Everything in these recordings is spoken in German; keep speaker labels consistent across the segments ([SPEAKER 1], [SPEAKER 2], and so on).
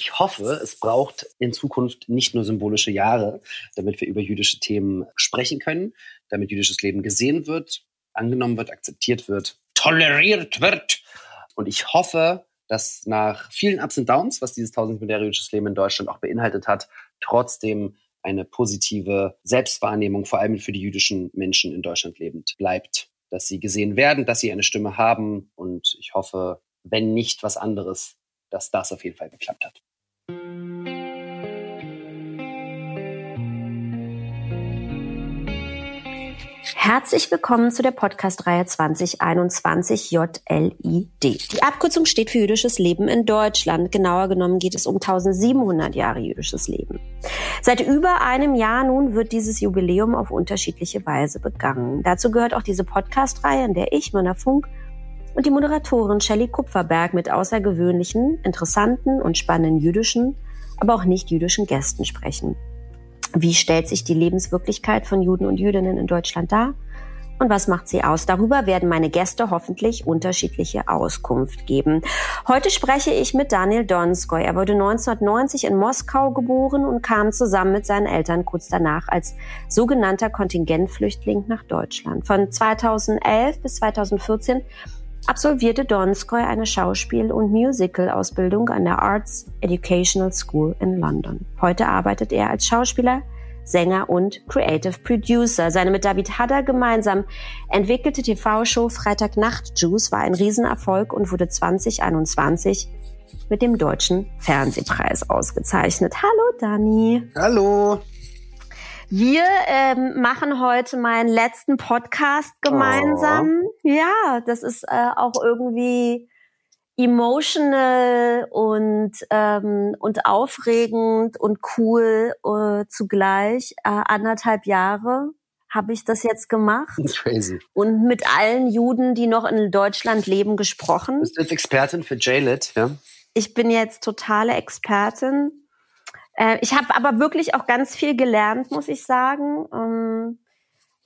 [SPEAKER 1] Ich hoffe, es braucht in Zukunft nicht nur symbolische Jahre, damit wir über jüdische Themen sprechen können, damit jüdisches Leben gesehen wird, angenommen wird, akzeptiert wird, toleriert wird. Und ich hoffe, dass nach vielen Ups und Downs, was dieses 1000 Jahre jüdisches Leben in Deutschland auch beinhaltet hat, trotzdem eine positive Selbstwahrnehmung, vor allem für die jüdischen Menschen in Deutschland lebend, bleibt. Dass sie gesehen werden, dass sie eine Stimme haben. Und ich hoffe, wenn nicht was anderes, dass das auf jeden Fall geklappt hat.
[SPEAKER 2] Herzlich willkommen zu der Podcast-Reihe 2021 JLID. Die Abkürzung steht für jüdisches Leben in Deutschland. Genauer genommen geht es um 1700 Jahre jüdisches Leben. Seit über einem Jahr nun wird dieses Jubiläum auf unterschiedliche Weise begangen. Dazu gehört auch diese Podcast-Reihe, in der ich, Mona Funk, und die Moderatorin Shelley Kupferberg mit außergewöhnlichen, interessanten und spannenden jüdischen, aber auch nicht jüdischen Gästen sprechen. Wie stellt sich die Lebenswirklichkeit von Juden und Jüdinnen in Deutschland dar? Und was macht sie aus? Darüber werden meine Gäste hoffentlich unterschiedliche Auskunft geben. Heute spreche ich mit Daniel Donskoy. Er wurde 1990 in Moskau geboren und kam zusammen mit seinen Eltern kurz danach als sogenannter Kontingentflüchtling nach Deutschland. Von 2011 bis 2014 absolvierte Donskoy eine Schauspiel- und Musical-Ausbildung an der Arts Educational School in London. Heute arbeitet er als Schauspieler, Sänger und Creative Producer. Seine mit David Hadder gemeinsam entwickelte TV-Show Freitagnacht Juice war ein Riesenerfolg und wurde 2021 mit dem Deutschen Fernsehpreis ausgezeichnet. Hallo Dani.
[SPEAKER 1] Hallo.
[SPEAKER 2] Wir ähm, machen heute meinen letzten Podcast gemeinsam. Oh. Ja, das ist äh, auch irgendwie emotional und ähm, und aufregend und cool äh, zugleich. Äh, anderthalb Jahre habe ich das jetzt gemacht.
[SPEAKER 1] Crazy.
[SPEAKER 2] Und mit allen Juden, die noch in Deutschland leben, gesprochen.
[SPEAKER 1] Bist du jetzt Expertin für JLIT, ja?
[SPEAKER 2] Ich bin jetzt totale Expertin äh, ich habe aber wirklich auch ganz viel gelernt, muss ich sagen. Ähm,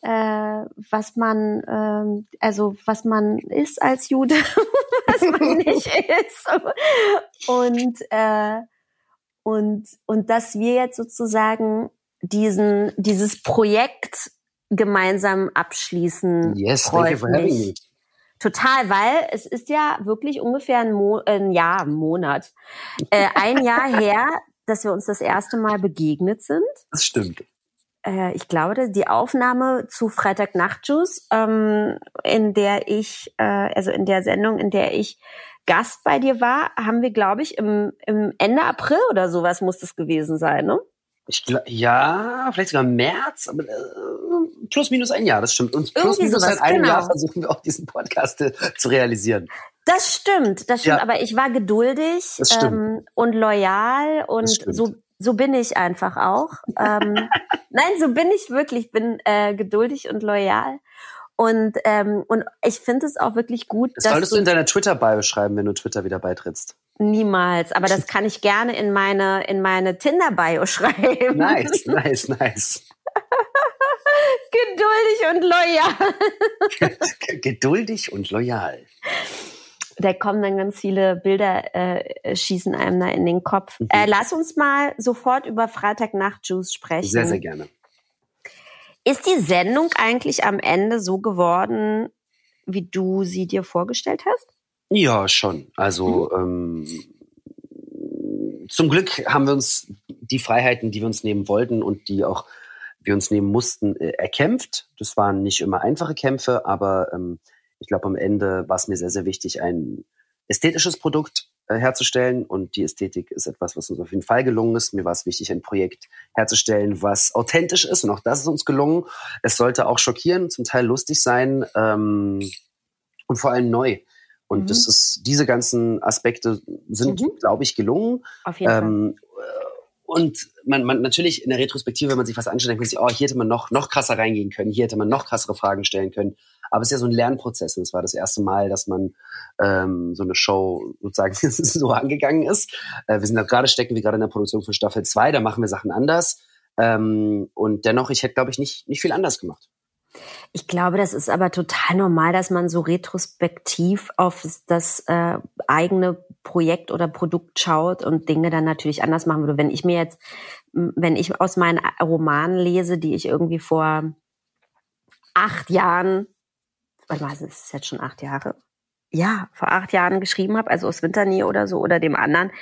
[SPEAKER 2] äh, was man, äh, also was man ist als Jude, was man nicht ist. Und, äh, und, und dass wir jetzt sozusagen diesen, dieses Projekt gemeinsam abschließen.
[SPEAKER 1] Yes, thank you for having me.
[SPEAKER 2] Total, weil es ist ja wirklich ungefähr ein, Mo ein Jahr, ein Monat, äh, ein Jahr her, dass wir uns das erste Mal begegnet sind.
[SPEAKER 1] Das stimmt.
[SPEAKER 2] Äh, ich glaube, die Aufnahme zu Freitag Nachtjuice, ähm, in der ich, äh, also in der Sendung, in der ich Gast bei dir war, haben wir, glaube ich, im, im Ende April oder sowas muss das gewesen sein, ne?
[SPEAKER 1] Ich glaub, ja, vielleicht sogar März, aber äh, plus minus ein Jahr, das stimmt. Und plus minus seit einem genau. Jahr versuchen wir auch diesen Podcast äh, zu realisieren.
[SPEAKER 2] Das stimmt, das stimmt. Ja. Aber ich war geduldig ähm, und loyal und so so bin ich einfach auch. ähm, nein, so bin ich wirklich. Ich bin äh, geduldig und loyal. Und ähm, und ich finde es auch wirklich gut.
[SPEAKER 1] Das solltest du in deiner Twitter-Bio schreiben, wenn du Twitter wieder beitrittst.
[SPEAKER 2] Niemals, aber das kann ich gerne in meine in meine Tinder-Bio schreiben.
[SPEAKER 1] Nice, nice, nice.
[SPEAKER 2] Geduldig und loyal.
[SPEAKER 1] Geduldig und loyal
[SPEAKER 2] da kommen dann ganz viele Bilder, äh, schießen einem da in den Kopf. Mhm. Äh, lass uns mal sofort über Freitagnacht Juice sprechen.
[SPEAKER 1] Sehr, sehr gerne.
[SPEAKER 2] Ist die Sendung eigentlich am Ende so geworden, wie du sie dir vorgestellt hast?
[SPEAKER 1] Ja, schon. Also mhm. ähm, zum Glück haben wir uns die Freiheiten, die wir uns nehmen wollten und die auch wir uns nehmen mussten, äh, erkämpft. Das waren nicht immer einfache Kämpfe, aber ähm, ich glaube, am Ende war es mir sehr, sehr wichtig, ein ästhetisches Produkt äh, herzustellen. Und die Ästhetik ist etwas, was uns auf jeden Fall gelungen ist. Mir war es wichtig, ein Projekt herzustellen, was authentisch ist. Und auch das ist uns gelungen. Es sollte auch schockieren, zum Teil lustig sein ähm, und vor allem neu. Und mhm. das ist, diese ganzen Aspekte sind, mhm. glaube ich, gelungen.
[SPEAKER 2] Auf jeden ähm,
[SPEAKER 1] Fall. Und man, man natürlich in der Retrospektive, wenn man sich was anschaut, denkt man sich, oh, hier hätte man noch, noch krasser reingehen können, hier hätte man noch krassere Fragen stellen können. Aber es ist ja so ein Lernprozess. Und es war das erste Mal, dass man ähm, so eine Show sozusagen so angegangen ist. Äh, wir sind da gerade stecken, wie gerade in der Produktion von Staffel 2, da machen wir Sachen anders. Ähm, und dennoch, ich hätte, glaube ich, nicht, nicht viel anders gemacht.
[SPEAKER 2] Ich glaube, das ist aber total normal, dass man so retrospektiv auf das äh, eigene Projekt oder Produkt schaut und Dinge dann natürlich anders machen würde. Wenn ich mir jetzt, wenn ich aus meinen Romanen lese, die ich irgendwie vor acht Jahren, warte mal, es ist jetzt schon acht Jahre, ja, vor acht Jahren geschrieben habe, also aus Winternähe oder so oder dem anderen,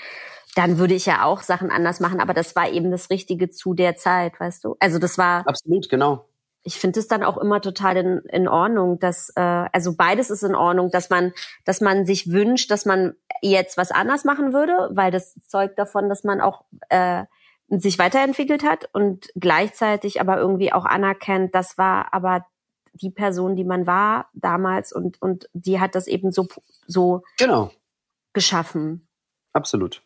[SPEAKER 2] dann würde ich ja auch Sachen anders machen. Aber das war eben das Richtige zu der Zeit, weißt du? Also das war
[SPEAKER 1] absolut genau.
[SPEAKER 2] Ich finde es dann auch immer total in, in Ordnung, dass äh, also beides ist in Ordnung, dass man dass man sich wünscht, dass man jetzt was anders machen würde, weil das zeugt davon, dass man auch äh, sich weiterentwickelt hat und gleichzeitig aber irgendwie auch anerkennt, das war aber die Person, die man war damals und und die hat das eben so so
[SPEAKER 1] genau
[SPEAKER 2] geschaffen.
[SPEAKER 1] Absolut.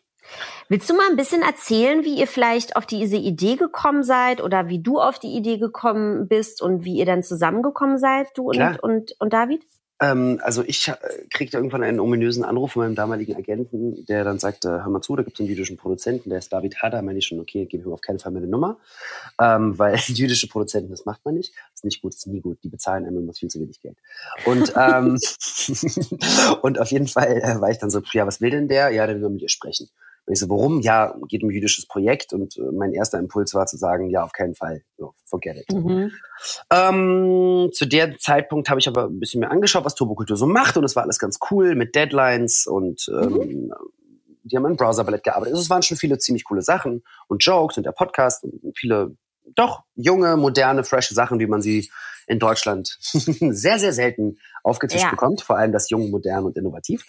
[SPEAKER 2] Willst du mal ein bisschen erzählen, wie ihr vielleicht auf diese Idee gekommen seid oder wie du auf die Idee gekommen bist und wie ihr dann zusammengekommen seid, du und, und, und David?
[SPEAKER 1] Ähm, also ich äh, kriegte irgendwann einen ominösen Anruf von meinem damaligen Agenten, der dann sagte, hör mal zu, da gibt es einen jüdischen Produzenten, der ist David Hader, meine ich schon, okay, gebe ihm auf keinen Fall meine Nummer, ähm, weil jüdische Produzenten, das macht man nicht, ist nicht gut, ist nie gut, die bezahlen einem immer viel zu wenig Geld. Und, ähm, und auf jeden Fall äh, war ich dann so, ja, was will denn der? Ja, der will mit dir sprechen. Und ich so, warum? Ja, geht um jüdisches Projekt. Und äh, mein erster Impuls war zu sagen, ja, auf keinen Fall. So, forget it. Mhm. Ähm, zu der Zeitpunkt habe ich aber ein bisschen mehr angeschaut, was Turbokultur so macht. Und es war alles ganz cool mit Deadlines und ähm, mhm. die haben ein Browserballett gearbeitet. Also es waren schon viele ziemlich coole Sachen und Jokes und der Podcast und viele doch junge, moderne, frische Sachen, wie man sie in Deutschland sehr, sehr selten aufgetischt ja. bekommt. Vor allem das jung, modern und innovativ.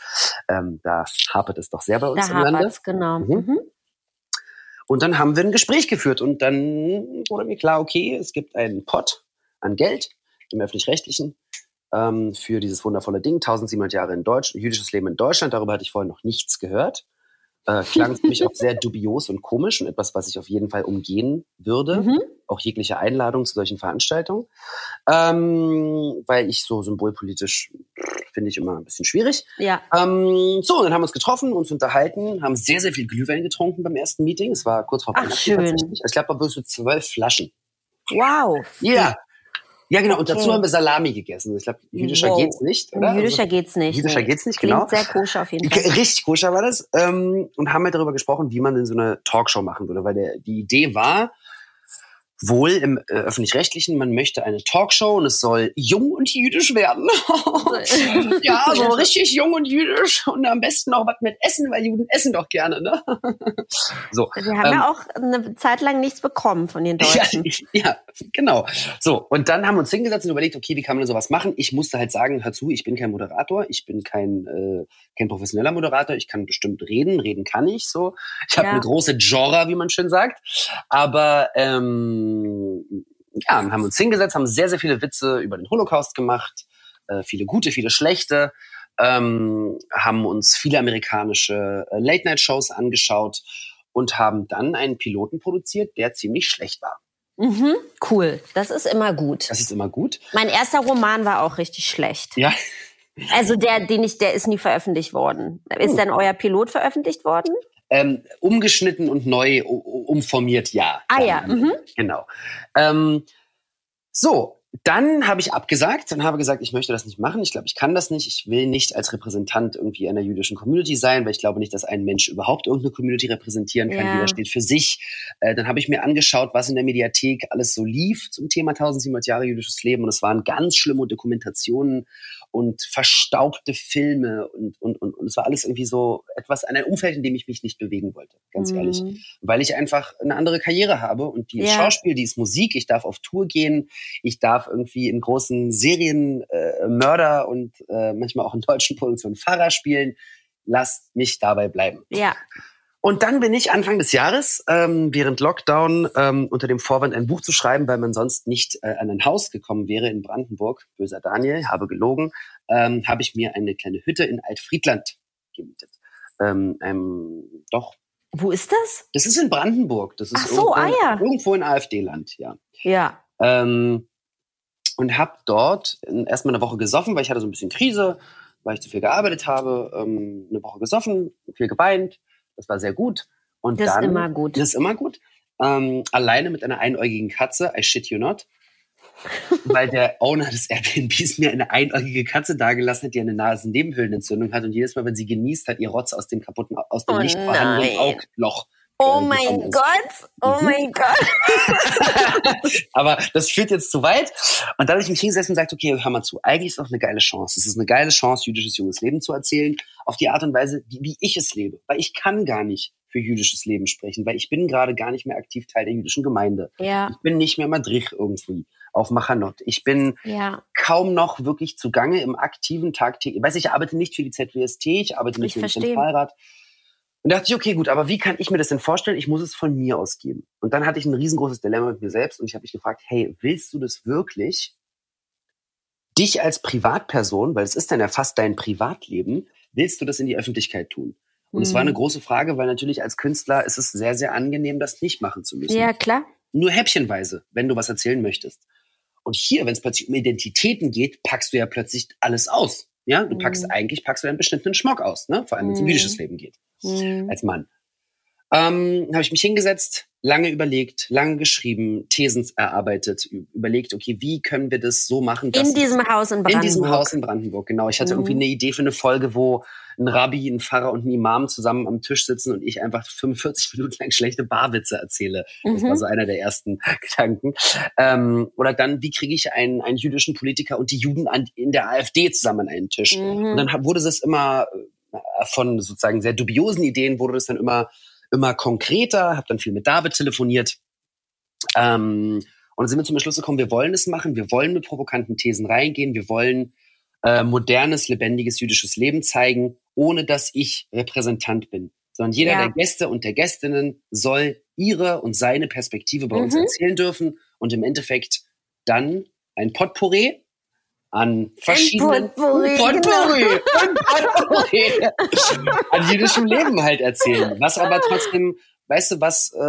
[SPEAKER 1] Ähm, da hapert es doch sehr bei uns
[SPEAKER 2] da im Lande. genau. Mhm. Mhm.
[SPEAKER 1] Und dann haben wir ein Gespräch geführt und dann wurde mir klar, okay, es gibt einen Pot an Geld im öffentlich-rechtlichen ähm, für dieses wundervolle Ding, 1700 Jahre in Deutsch, jüdisches Leben in Deutschland. Darüber hatte ich vorher noch nichts gehört. Äh, klang für mich auch sehr dubios und komisch und etwas, was ich auf jeden Fall umgehen würde. Mhm. Auch jegliche Einladung zu solchen Veranstaltungen. Ähm, weil ich so symbolpolitisch finde ich immer ein bisschen schwierig.
[SPEAKER 2] Ja.
[SPEAKER 1] Ähm, so, und dann haben wir uns getroffen, uns unterhalten, haben sehr, sehr viel Glühwein getrunken beim ersten Meeting. Es war kurz vor
[SPEAKER 2] Weihnachten schön.
[SPEAKER 1] Ich glaube, da so zwölf Flaschen.
[SPEAKER 2] Wow.
[SPEAKER 1] Ja, ja, genau. Und dazu haben wir Salami gegessen. Ich glaube, jüdischer wow. geht's nicht, oder?
[SPEAKER 2] Jüdischer also, geht's nicht.
[SPEAKER 1] Jüdischer nee. geht's nicht, genau.
[SPEAKER 2] Klingt sehr koscher auf jeden Fall.
[SPEAKER 1] Richtig koscher war das. Ähm, und haben halt darüber gesprochen, wie man denn so eine Talkshow machen würde. Weil der, die Idee war, wohl im äh, öffentlich-rechtlichen, man möchte eine Talkshow und es soll jung und jüdisch werden. ja, so richtig jung und jüdisch und am besten auch was mit Essen, weil Juden essen doch gerne. Ne?
[SPEAKER 2] so, Wir haben ähm, ja auch eine Zeit lang nichts bekommen von den Deutschen.
[SPEAKER 1] Ja, ja, genau. So, und dann haben wir uns hingesetzt und überlegt, okay, wie kann man sowas machen? Ich musste halt sagen, hör zu, ich bin kein Moderator, ich bin kein, äh, kein professioneller Moderator, ich kann bestimmt reden, reden kann ich so. Ich habe ja. eine große Genre, wie man schön sagt, aber ähm, ja, haben uns hingesetzt, haben sehr, sehr viele Witze über den Holocaust gemacht, äh, viele gute, viele schlechte, ähm, haben uns viele amerikanische äh, Late-Night-Shows angeschaut und haben dann einen Piloten produziert, der ziemlich schlecht war.
[SPEAKER 2] Mhm, cool. Das ist immer gut.
[SPEAKER 1] Das ist immer gut.
[SPEAKER 2] Mein erster Roman war auch richtig schlecht.
[SPEAKER 1] Ja.
[SPEAKER 2] Also der, den ich, der ist nie veröffentlicht worden. Ist uh. denn euer Pilot veröffentlicht worden?
[SPEAKER 1] Ähm, umgeschnitten und neu umformiert, ja.
[SPEAKER 2] Ah ja. Mhm.
[SPEAKER 1] Genau. Ähm, so, dann habe ich abgesagt und habe gesagt, ich möchte das nicht machen. Ich glaube, ich kann das nicht. Ich will nicht als Repräsentant irgendwie einer jüdischen Community sein, weil ich glaube nicht, dass ein Mensch überhaupt irgendeine Community repräsentieren kann. Ja. Jeder steht für sich. Äh, dann habe ich mir angeschaut, was in der Mediathek alles so lief zum Thema 1700 Jahre jüdisches Leben. Und es waren ganz schlimme Dokumentationen und verstaubte Filme und, und, und, und es war alles irgendwie so etwas, ein Umfeld, in dem ich mich nicht bewegen wollte, ganz mhm. ehrlich. Weil ich einfach eine andere Karriere habe und die ja. Schauspiel, die ist Musik, ich darf auf Tour gehen, ich darf irgendwie in großen Serien äh, Mörder und äh, manchmal auch in deutschen Produktionen Fahrer spielen. Lass mich dabei bleiben.
[SPEAKER 2] Ja.
[SPEAKER 1] Und dann bin ich Anfang des Jahres, ähm, während Lockdown, ähm, unter dem Vorwand, ein Buch zu schreiben, weil man sonst nicht äh, an ein Haus gekommen wäre in Brandenburg, böser Daniel, habe gelogen, ähm, habe ich mir eine kleine Hütte in Altfriedland gemietet. Ähm, ähm, doch.
[SPEAKER 2] Wo ist das?
[SPEAKER 1] Das ist in Brandenburg. Das ist
[SPEAKER 2] Ach so,
[SPEAKER 1] irgendwo,
[SPEAKER 2] ah ja.
[SPEAKER 1] irgendwo in AfD-Land, ja.
[SPEAKER 2] Ja.
[SPEAKER 1] Ähm, und habe dort erstmal eine Woche gesoffen, weil ich hatte so ein bisschen Krise, weil ich zu viel gearbeitet habe. Ähm, eine Woche gesoffen, viel geweint das war sehr gut. Und
[SPEAKER 2] das
[SPEAKER 1] dann,
[SPEAKER 2] ist immer gut.
[SPEAKER 1] Das ist immer gut. Ähm, alleine mit einer einäugigen Katze, I shit you not. weil der Owner des Airbnbs mir eine einäugige Katze dagelassen hat, die eine Nasennebenhöhlenentzündung hat und jedes Mal, wenn sie genießt, hat ihr Rotz aus dem kaputten, aus dem
[SPEAKER 2] Oh
[SPEAKER 1] nicht vorhandenen
[SPEAKER 2] nein. Oh
[SPEAKER 1] äh,
[SPEAKER 2] mein
[SPEAKER 1] gekommen ist.
[SPEAKER 2] Gott, oh
[SPEAKER 1] Mhm.
[SPEAKER 2] mein Gott.
[SPEAKER 1] Aber das führt jetzt zu weit. Und dann habe ich mich hingesetzt und gesagt, okay, hör mal zu, eigentlich ist doch eine geile Chance. Es ist eine geile Chance, jüdisches junges Leben zu erzählen, auf die Art und Weise, wie, wie ich es lebe. Weil ich kann gar nicht für jüdisches Leben sprechen, weil ich bin gerade gar nicht mehr aktiv Teil der jüdischen Gemeinde.
[SPEAKER 2] Ja,
[SPEAKER 1] Ich bin nicht mehr Madrich irgendwie auf Machanot. Ich bin
[SPEAKER 2] ja,
[SPEAKER 1] kaum noch wirklich zugange im aktiven Tagtäglichen. Ich weiß, ich arbeite nicht für die ZWST, ich arbeite nicht
[SPEAKER 2] Ich
[SPEAKER 1] für den. Zentralrat. Und da dachte ich, okay, gut, aber wie kann ich mir das denn vorstellen? Ich muss es von mir aus geben. Und dann hatte ich ein riesengroßes Dilemma mit mir selbst und ich habe mich gefragt, hey, willst du das wirklich? Dich als Privatperson, weil es ist dann ja fast dein Privatleben, willst du das in die Öffentlichkeit tun? Und es war eine
[SPEAKER 2] Mhm.
[SPEAKER 1] große Frage, weil natürlich als Künstler ist es sehr, sehr angenehm, das nicht machen zu müssen
[SPEAKER 2] ja, klar.
[SPEAKER 1] nur häppchenweise, wenn du was erzählen möchtest. Und hier, wenn es plötzlich um Identitäten geht, packst du ja plötzlich alles aus. Ja, du packst
[SPEAKER 2] Mhm.
[SPEAKER 1] eigentlich packst du einen beschnittenen Schmuck aus, ne? Vor allem wenn es um
[SPEAKER 2] Mhm.
[SPEAKER 1] jüdisches Leben geht,
[SPEAKER 2] Mhm.
[SPEAKER 1] als Mann. Ähm, habe ich mich hingesetzt, lange überlegt, lange geschrieben, Thesen erarbeitet, überlegt, okay, wie können wir das so machen, dass
[SPEAKER 2] In diesem Haus in
[SPEAKER 1] in
[SPEAKER 2] Brandenburg.
[SPEAKER 1] diesem Haus in Brandenburg, genau. Ich hatte
[SPEAKER 2] Mhm.
[SPEAKER 1] irgendwie eine Idee für eine Folge, wo ein Rabbi, ein Pfarrer und ein Imam zusammen am Tisch sitzen und ich einfach 45 Minuten lang schlechte Barwitze erzähle. Das war
[SPEAKER 2] Mhm.
[SPEAKER 1] so einer der ersten Gedanken. Ähm, oder dann, wie kriege ich einen, einen jüdischen Politiker und die Juden an, in der AfD zusammen an einen Tisch? Und
[SPEAKER 2] Mhm.
[SPEAKER 1] dann hab- wurde es immer äh, von sozusagen sehr dubiosen Ideen, wurde es dann immer, immer konkreter, habe dann viel mit David telefoniert. Ähm, und dann sind wir zum Schluss gekommen, wir wollen es machen, wir wollen mit provokanten Thesen reingehen, wir wollen äh, modernes, lebendiges jüdisches Leben zeigen, ohne dass ich Repräsentant bin. Sondern jeder
[SPEAKER 2] Ja.
[SPEAKER 1] der Gäste und der Gästinnen soll ihre und seine Perspektive bei uns
[SPEAKER 2] Mhm.
[SPEAKER 1] erzählen dürfen und im Endeffekt dann ein Potpourri an verschiedenen
[SPEAKER 2] Potpourri, genau.
[SPEAKER 1] Potpourri, ein Potpourri an jüdischem Leben halt erzählen. Was aber trotzdem, weißt du, was äh,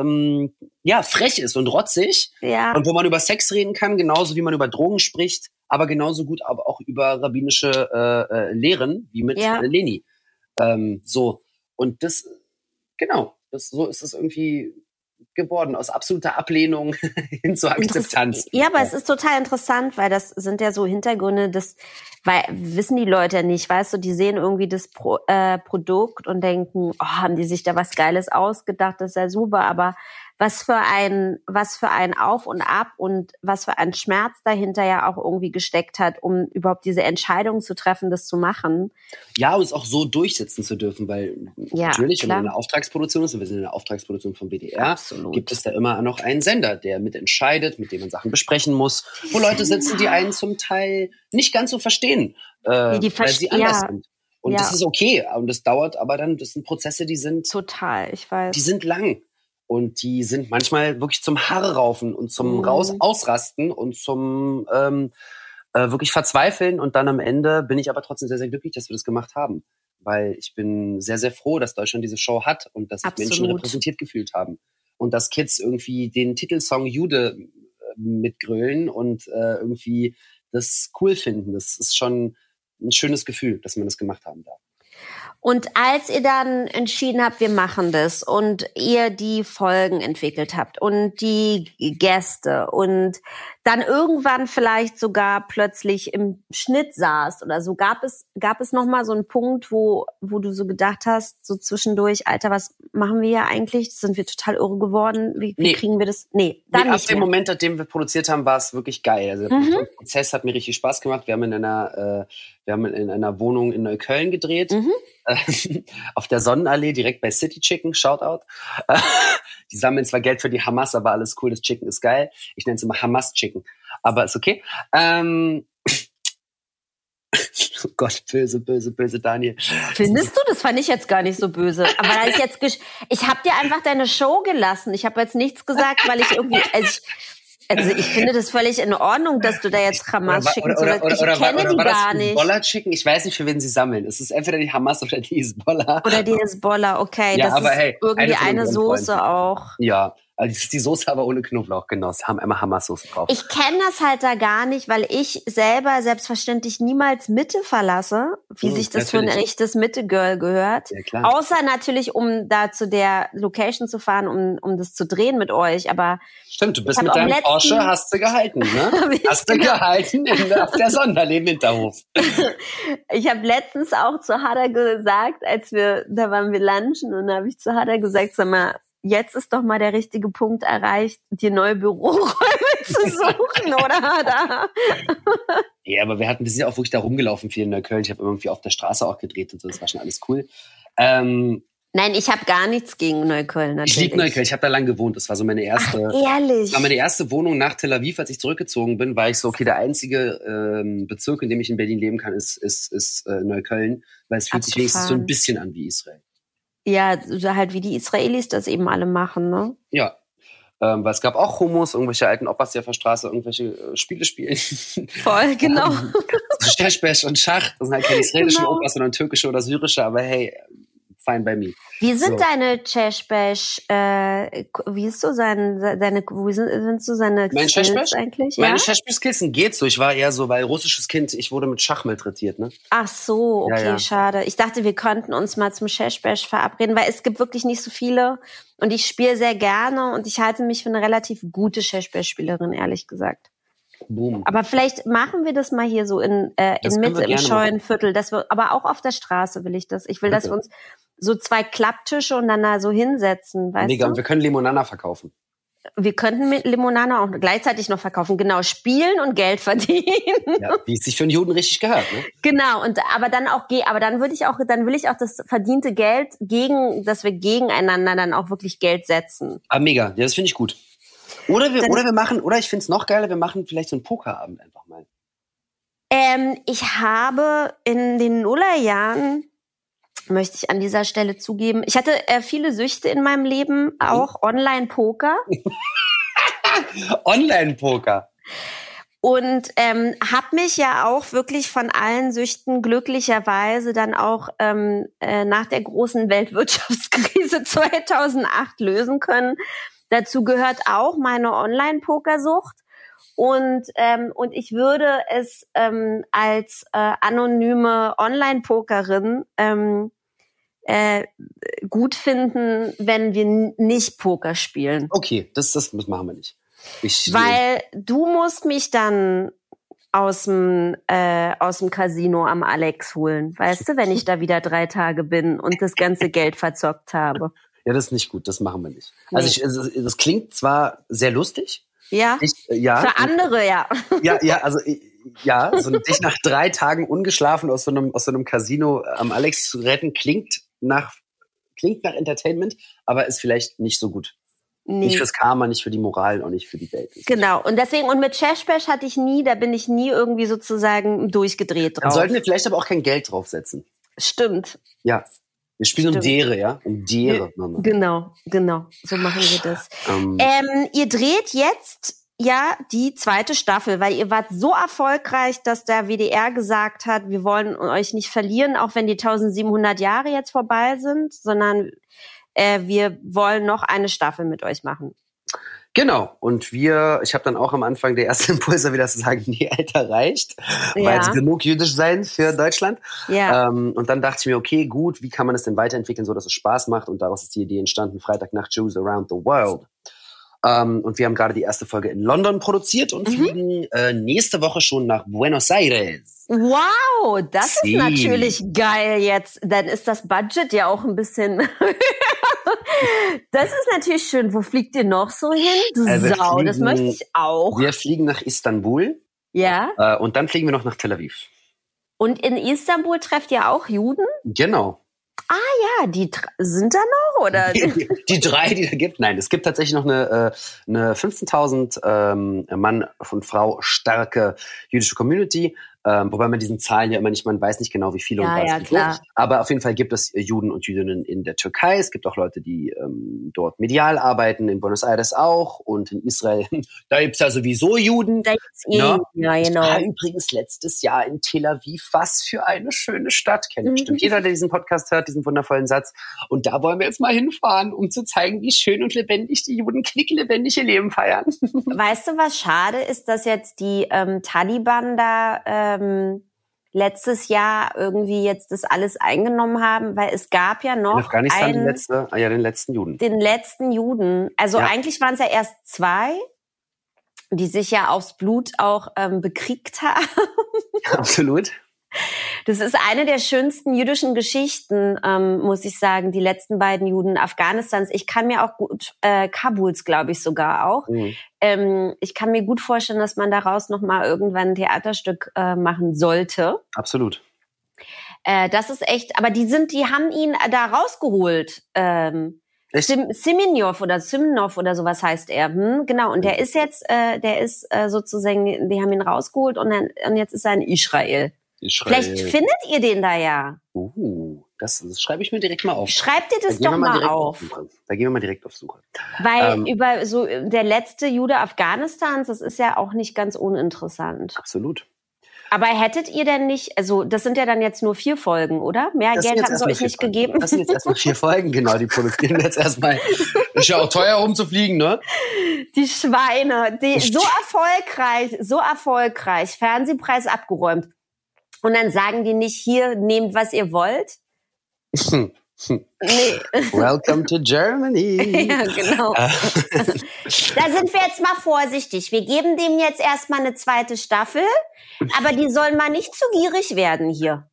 [SPEAKER 1] ähm, ja frech ist und rotzig
[SPEAKER 2] Ja.
[SPEAKER 1] und wo man über Sex reden kann, genauso wie man über Drogen spricht, aber genauso gut aber auch über rabbinische äh, äh, Lehren, wie mit
[SPEAKER 2] Ja.
[SPEAKER 1] äh, Leni. Ähm, so und das genau, das so ist es irgendwie geworden aus absoluter Ablehnung hin zur Akzeptanz.
[SPEAKER 2] Ja, aber es ist total interessant, weil das sind ja so Hintergründe, das weil wissen die Leute nicht, weißt du, die sehen irgendwie das Pro, äh, Produkt und denken, oh, haben die sich da was Geiles ausgedacht, das ist ja super, aber was für ein was für ein Auf und Ab und was für ein Schmerz dahinter ja auch irgendwie gesteckt hat, um überhaupt diese Entscheidung zu treffen, das zu machen.
[SPEAKER 1] Ja, und es auch so durchsetzen zu dürfen, weil
[SPEAKER 2] Ja,
[SPEAKER 1] natürlich, wenn
[SPEAKER 2] klar.
[SPEAKER 1] man eine Auftragsproduktion ist, und wir sind in der Auftragsproduktion vom WDR,
[SPEAKER 2] Absolut.
[SPEAKER 1] gibt es da immer noch einen Sender, der mitentscheidet, mit dem man Sachen besprechen muss, wo Leute sitzen, die einen zum Teil nicht ganz so verstehen, äh,
[SPEAKER 2] Die- die
[SPEAKER 1] weil sie anders
[SPEAKER 2] ja.
[SPEAKER 1] sind. Und
[SPEAKER 2] Ja.
[SPEAKER 1] das ist okay, und das dauert aber dann, das sind Prozesse, die sind,
[SPEAKER 2] Total, ich weiß.
[SPEAKER 1] die sind lang. Und die sind manchmal wirklich zum Haare raufen und zum
[SPEAKER 2] Mhm.
[SPEAKER 1] Raus Ausrasten und zum ähm, äh, wirklich Verzweifeln. Und dann am Ende bin ich aber trotzdem sehr, sehr glücklich, dass wir das gemacht haben. Weil ich bin sehr, sehr froh, dass Deutschland diese Show hat und dass sich Menschen repräsentiert gefühlt haben. Und dass Kids irgendwie den Titelsong Jude äh, mitgrölen und äh, irgendwie das cool finden. Das ist schon ein schönes Gefühl, dass man das gemacht haben darf.
[SPEAKER 2] Und als ihr dann entschieden habt, wir machen das und ihr die Folgen entwickelt habt und die Gäste und dann irgendwann vielleicht sogar plötzlich im Schnitt saßt oder so, gab es, gab es nochmal so einen Punkt, wo, wo du so gedacht hast, so zwischendurch, Alter, was machen wir hier eigentlich? Sind wir total irre geworden? Wie, wie
[SPEAKER 1] Nee.
[SPEAKER 2] kriegen wir das? Nee, dann
[SPEAKER 1] nee, ab
[SPEAKER 2] nicht
[SPEAKER 1] dem
[SPEAKER 2] mehr.
[SPEAKER 1] Moment, nachdem wir produziert haben, war es wirklich geil. Also der
[SPEAKER 2] Mhm.
[SPEAKER 1] Prozess hat mir richtig Spaß gemacht. Wir haben in einer, äh, wir haben in einer Wohnung in Neukölln gedreht,
[SPEAKER 2] Mhm.
[SPEAKER 1] auf der Sonnenallee direkt bei City Chicken. Shoutout. Die sammeln zwar Geld für die Hamas, aber alles cool. Das Chicken ist geil. Ich nenne es immer Hamas Chicken, aber ist okay. Ähm, oh Gott, böse, böse, böse Daniel.
[SPEAKER 2] Findest du? Das fand ich jetzt gar nicht so böse. Aber da ist jetzt, gesch- ich habe dir einfach deine Show gelassen. Ich habe jetzt nichts gesagt, weil ich irgendwie, also ich, also ich finde das völlig in Ordnung, dass du da jetzt Hamas schicken sollst. Ich kenne die gar nicht.
[SPEAKER 1] Hezbollah Chicken? Ich weiß nicht, für wen sie sammeln. Es ist entweder die Hamas oder die Hezbollah.
[SPEAKER 2] Oder die Hezbollah, okay.
[SPEAKER 1] Ja,
[SPEAKER 2] das
[SPEAKER 1] aber
[SPEAKER 2] ist
[SPEAKER 1] hey,
[SPEAKER 2] irgendwie
[SPEAKER 1] eine
[SPEAKER 2] eine Soße auch.
[SPEAKER 1] Ja, die Soße aber ohne Knoblauch, genau. Sie haben immer Hammersoße drauf.
[SPEAKER 2] Ich kenne das halt da gar nicht, weil ich selber selbstverständlich niemals Mitte verlasse, wie
[SPEAKER 1] Hm,
[SPEAKER 2] sich das für ein
[SPEAKER 1] natürlich.
[SPEAKER 2] echtes Mitte-Girl gehört.
[SPEAKER 1] Ja, klar.
[SPEAKER 2] Außer natürlich, um da zu der Location zu fahren, um, um das zu drehen mit euch. Aber
[SPEAKER 1] Stimmt, du bist mit deinem
[SPEAKER 2] letzten-
[SPEAKER 1] Porsche, hast du gehalten, ne? Hast du
[SPEAKER 2] genau.
[SPEAKER 1] gehalten in, auf der Sonderleben im Hinterhof.
[SPEAKER 2] ich habe letztens auch zu Hada gesagt, als wir, da waren wir lunchen und da habe ich zu Hada gesagt, sag mal, jetzt ist doch mal der richtige Punkt erreicht, dir neue Büroräume zu suchen, oder Hada?
[SPEAKER 1] Ja, aber wir hatten, wir sind ja auch wirklich da rumgelaufen viel in Neukölln. Ich habe irgendwie auf der Straße auch gedreht und so, das war schon alles cool. Ähm,
[SPEAKER 2] Nein, ich habe gar nichts gegen Neukölln natürlich.
[SPEAKER 1] ich liebe Neukölln, ich habe da lang gewohnt. Das war so meine erste.
[SPEAKER 2] Ehrlich.
[SPEAKER 1] Das war meine erste Wohnung nach Tel Aviv, als ich zurückgezogen bin, war ich so, okay, der einzige ähm, Bezirk, in dem ich in Berlin leben kann, ist, ist, ist äh, Neukölln, weil es fühlt sich wenigstens so ein
[SPEAKER 2] Abgefahren.
[SPEAKER 1] bisschen an wie Israel.
[SPEAKER 2] Ja, so halt wie die Israelis das eben alle machen, ne?
[SPEAKER 1] Ja. Ähm, weil es gab auch Homos, irgendwelche alten Opas, die auf der Straße irgendwelche äh, Spiele spielen.
[SPEAKER 2] Voll, genau.
[SPEAKER 1] so Stechbesch und Schach. Das sind halt keine israelischen
[SPEAKER 2] Genau.
[SPEAKER 1] Opas, sondern türkische oder syrische, aber hey, fine by me.
[SPEAKER 2] Wie sind
[SPEAKER 1] So.
[SPEAKER 2] deine Cheshbesh, äh, wie ist so sein, deine, wie sind, sind so seine
[SPEAKER 1] Mein
[SPEAKER 2] Skills eigentlich?
[SPEAKER 1] Meine
[SPEAKER 2] Ja?
[SPEAKER 1] Cheshbesch-Skills geht so. Ich war eher so, weil russisches Kind, ich wurde mit Schach malträtiert, ne?
[SPEAKER 2] Ach so,
[SPEAKER 1] Ja,
[SPEAKER 2] okay,
[SPEAKER 1] ja.
[SPEAKER 2] schade. Ich dachte, wir könnten uns mal zum Cheshbesh verabreden, weil es gibt wirklich nicht so viele und ich spiele sehr gerne und ich halte mich für eine relativ gute Cheshbesh-Spielerin, ehrlich gesagt.
[SPEAKER 1] Boom.
[SPEAKER 2] Aber vielleicht machen wir das mal hier so in, äh, in Mitte im Scheunenviertel. Dass wir, aber auch auf der Straße will ich das. Ich will, dass
[SPEAKER 1] Bitte.
[SPEAKER 2] wir uns so zwei Klapptische und dann da so hinsetzen, weißt
[SPEAKER 1] Mega. Und
[SPEAKER 2] du?
[SPEAKER 1] wir können Limonana verkaufen.
[SPEAKER 2] Wir könnten mit Limonana auch gleichzeitig noch verkaufen. Genau, spielen und Geld verdienen.
[SPEAKER 1] Ja, wie es sich für einen Juden richtig gehört, ne?
[SPEAKER 2] genau. Und aber dann auch aber dann würde ich auch, dann will ich auch das verdiente Geld gegen, dass wir gegeneinander dann auch wirklich Geld setzen.
[SPEAKER 1] Ah, mega. Ja, das finde ich gut. Oder wir,
[SPEAKER 2] Dann-
[SPEAKER 1] oder wir machen, oder ich finde es noch geiler, wir machen vielleicht so einen Pokerabend einfach mal.
[SPEAKER 2] Ähm, ich habe in den Nullerjahren, möchte ich an dieser Stelle zugeben, ich hatte äh, viele Süchte in meinem Leben, auch Online-Poker.
[SPEAKER 1] Online-Poker.
[SPEAKER 2] Und ähm, habe mich ja auch wirklich von allen Süchten glücklicherweise dann auch ähm, äh, nach der großen Weltwirtschaftskrise 2008 lösen können. Dazu gehört auch meine Online-Pokersucht. Und, ähm, und ich würde es ähm, als äh, anonyme Online-Pokerin ähm, äh, gut finden, wenn wir nicht Poker spielen.
[SPEAKER 1] Okay, das, das machen wir nicht. Ich,
[SPEAKER 2] Weil du musst mich dann aus dem äh, aus dem Casino am Alex holen, weißt du, wenn ich da wieder drei Tage bin und das ganze Geld verzockt habe.
[SPEAKER 1] ja, das ist nicht gut, das machen wir nicht. Also
[SPEAKER 2] Nee.
[SPEAKER 1] ich, also, das klingt zwar sehr lustig.
[SPEAKER 2] Ja,
[SPEAKER 1] Ich, äh, ja,
[SPEAKER 2] für andere ja.
[SPEAKER 1] ja, ja, also äh, ja, so dich nach drei Tagen ungeschlafen aus so einem aus so einem Casino am Alex zu retten klingt nach klingt nach Entertainment, aber ist vielleicht nicht so gut. Nicht
[SPEAKER 2] Nee.
[SPEAKER 1] fürs Karma, nicht für die Moral und nicht für die Welt.
[SPEAKER 2] Genau. Und deswegen, und mit Cheshbash hatte ich nie, da bin ich nie irgendwie sozusagen durchgedreht
[SPEAKER 1] Dann
[SPEAKER 2] drauf.
[SPEAKER 1] sollten wir vielleicht aber auch kein Geld draufsetzen.
[SPEAKER 2] Stimmt.
[SPEAKER 1] Ja. Wir spielen um
[SPEAKER 2] Stimmt.
[SPEAKER 1] Dere, ja? Um Dere. Mama.
[SPEAKER 2] Genau, genau. So machen wir das.
[SPEAKER 1] Ähm,
[SPEAKER 2] Ähm, ihr dreht jetzt ja die zweite Staffel, weil ihr wart so erfolgreich, dass der WDR gesagt hat, wir wollen euch nicht verlieren, auch wenn die 1700 Jahre jetzt vorbei sind, sondern äh, wir wollen noch eine Staffel mit euch machen.
[SPEAKER 1] Genau. Und wir, ich habe dann auch am Anfang der erste Impuls, wieder zu sagen, nee, Alter, reicht. Weil
[SPEAKER 2] Ja.
[SPEAKER 1] es genug jüdisch sein für Deutschland.
[SPEAKER 2] Ja,
[SPEAKER 1] Ähm, und dann dachte ich mir, okay, gut, wie kann man es denn weiterentwickeln, so dass es Spaß macht? Und daraus ist die Idee entstanden, Freitagnacht Jews Around the World. Ähm, und wir haben gerade die erste Folge in London produziert und
[SPEAKER 2] Mhm.
[SPEAKER 1] fliegen äh, nächste Woche schon nach Buenos Aires.
[SPEAKER 2] wow, das
[SPEAKER 1] Sie.
[SPEAKER 2] ist natürlich geil jetzt. Dann ist das Budget ja auch ein bisschen. das ist natürlich schön. Wo fliegt ihr noch so hin? Du
[SPEAKER 1] Äh,
[SPEAKER 2] Sau, das
[SPEAKER 1] fliegen-
[SPEAKER 2] möchte ich auch.
[SPEAKER 1] Wir fliegen nach Istanbul
[SPEAKER 2] Ja.
[SPEAKER 1] äh, und dann fliegen wir noch nach Tel Aviv.
[SPEAKER 2] Und in Istanbul trefft ihr auch Juden?
[SPEAKER 1] Genau.
[SPEAKER 2] Ja, die sind da noch oder?
[SPEAKER 1] Die, die drei, die da gibt. Nein, es gibt tatsächlich noch eine, äh, eine 15.000 ähm, Mann und Frau starke jüdische Community. Ähm, wobei man diesen Zahlen ja immer nicht, man weiß nicht genau, wie viele
[SPEAKER 2] Ja,
[SPEAKER 1] und was.
[SPEAKER 2] ja, klar.
[SPEAKER 1] Aber auf jeden Fall gibt es äh, Juden und Jüdinnen in der Türkei. Es gibt auch Leute, die ähm, dort medial arbeiten, in Buenos Aires auch und in Israel. da gibt's ja sowieso Juden.
[SPEAKER 2] Da gibt's
[SPEAKER 1] Ja.
[SPEAKER 2] ihn. Ja,
[SPEAKER 1] Ich
[SPEAKER 2] genau.
[SPEAKER 1] war übrigens letztes Jahr in Tel Aviv. Was für eine schöne Stadt. Kennt
[SPEAKER 2] Mhm.
[SPEAKER 1] bestimmt jeder, der diesen Podcast hört, diesen wundervollen Satz. Und da wollen wir jetzt mal hinfahren, um zu zeigen, wie schön und lebendig die Juden knicklebendig ihr Leben feiern.
[SPEAKER 2] Weißt du, was schade ist, dass jetzt die ähm, Taliban da ähm, letztes Jahr irgendwie jetzt das alles eingenommen haben, weil es gab ja noch
[SPEAKER 1] Afghanistan
[SPEAKER 2] einen,
[SPEAKER 1] letzte, ah ja, den letzten Juden.
[SPEAKER 2] den letzten Juden. Also
[SPEAKER 1] Ja.
[SPEAKER 2] eigentlich waren es ja erst zwei, die sich ja aufs Blut auch ähm, bekriegt haben.
[SPEAKER 1] Absolut.
[SPEAKER 2] Das ist eine der schönsten jüdischen Geschichten, ähm, muss ich sagen, die letzten beiden Juden Afghanistans. Ich kann mir auch gut, äh, Kabuls, glaube ich sogar auch.
[SPEAKER 1] Mhm.
[SPEAKER 2] Ähm, ich kann mir gut vorstellen, dass man daraus noch mal irgendwann ein Theaterstück äh, machen sollte.
[SPEAKER 1] Absolut.
[SPEAKER 2] Äh, das ist echt, aber die sind, die haben ihn da rausgeholt. Ähm? Sim, Siminov oder Simnov oder sowas heißt er. Hm, genau. Und der ist jetzt, äh, der ist äh, sozusagen, die haben ihn rausgeholt und, dann, und jetzt ist er in Israel.
[SPEAKER 1] Israel.
[SPEAKER 2] Vielleicht findet ihr den da ja.
[SPEAKER 1] Uh, das, das schreibe ich mir direkt mal auf.
[SPEAKER 2] Schreibt ihr
[SPEAKER 1] Da
[SPEAKER 2] das
[SPEAKER 1] gehen
[SPEAKER 2] doch mal auf.
[SPEAKER 1] Suche. Da gehen wir mal direkt auf Suche.
[SPEAKER 2] Weil
[SPEAKER 1] Ähm,
[SPEAKER 2] über so der letzte Jude Afghanistans, das ist ja auch nicht ganz uninteressant.
[SPEAKER 1] Absolut.
[SPEAKER 2] Aber hättet ihr denn nicht, also das sind ja dann jetzt nur vier Folgen, oder? Mehr
[SPEAKER 1] Das
[SPEAKER 2] Geld haben sie euch nicht
[SPEAKER 1] Folgen.
[SPEAKER 2] gegeben.
[SPEAKER 1] Das sind jetzt erstmal vier Folgen, genau. Die produzieren jetzt erstmal. Ist ja auch teuer rumzufliegen, ne?
[SPEAKER 2] Die Schweine, die so erfolgreich, so erfolgreich, Fernsehpreis abgeräumt. Und dann sagen die nicht, hier, nehmt, was ihr wollt. Nee.
[SPEAKER 1] Welcome to Germany.
[SPEAKER 2] ja, genau.
[SPEAKER 1] Äh,
[SPEAKER 2] Da sind wir jetzt mal vorsichtig. Wir geben dem jetzt erstmal eine zweite Staffel, aber die sollen mal nicht zu gierig werden hier.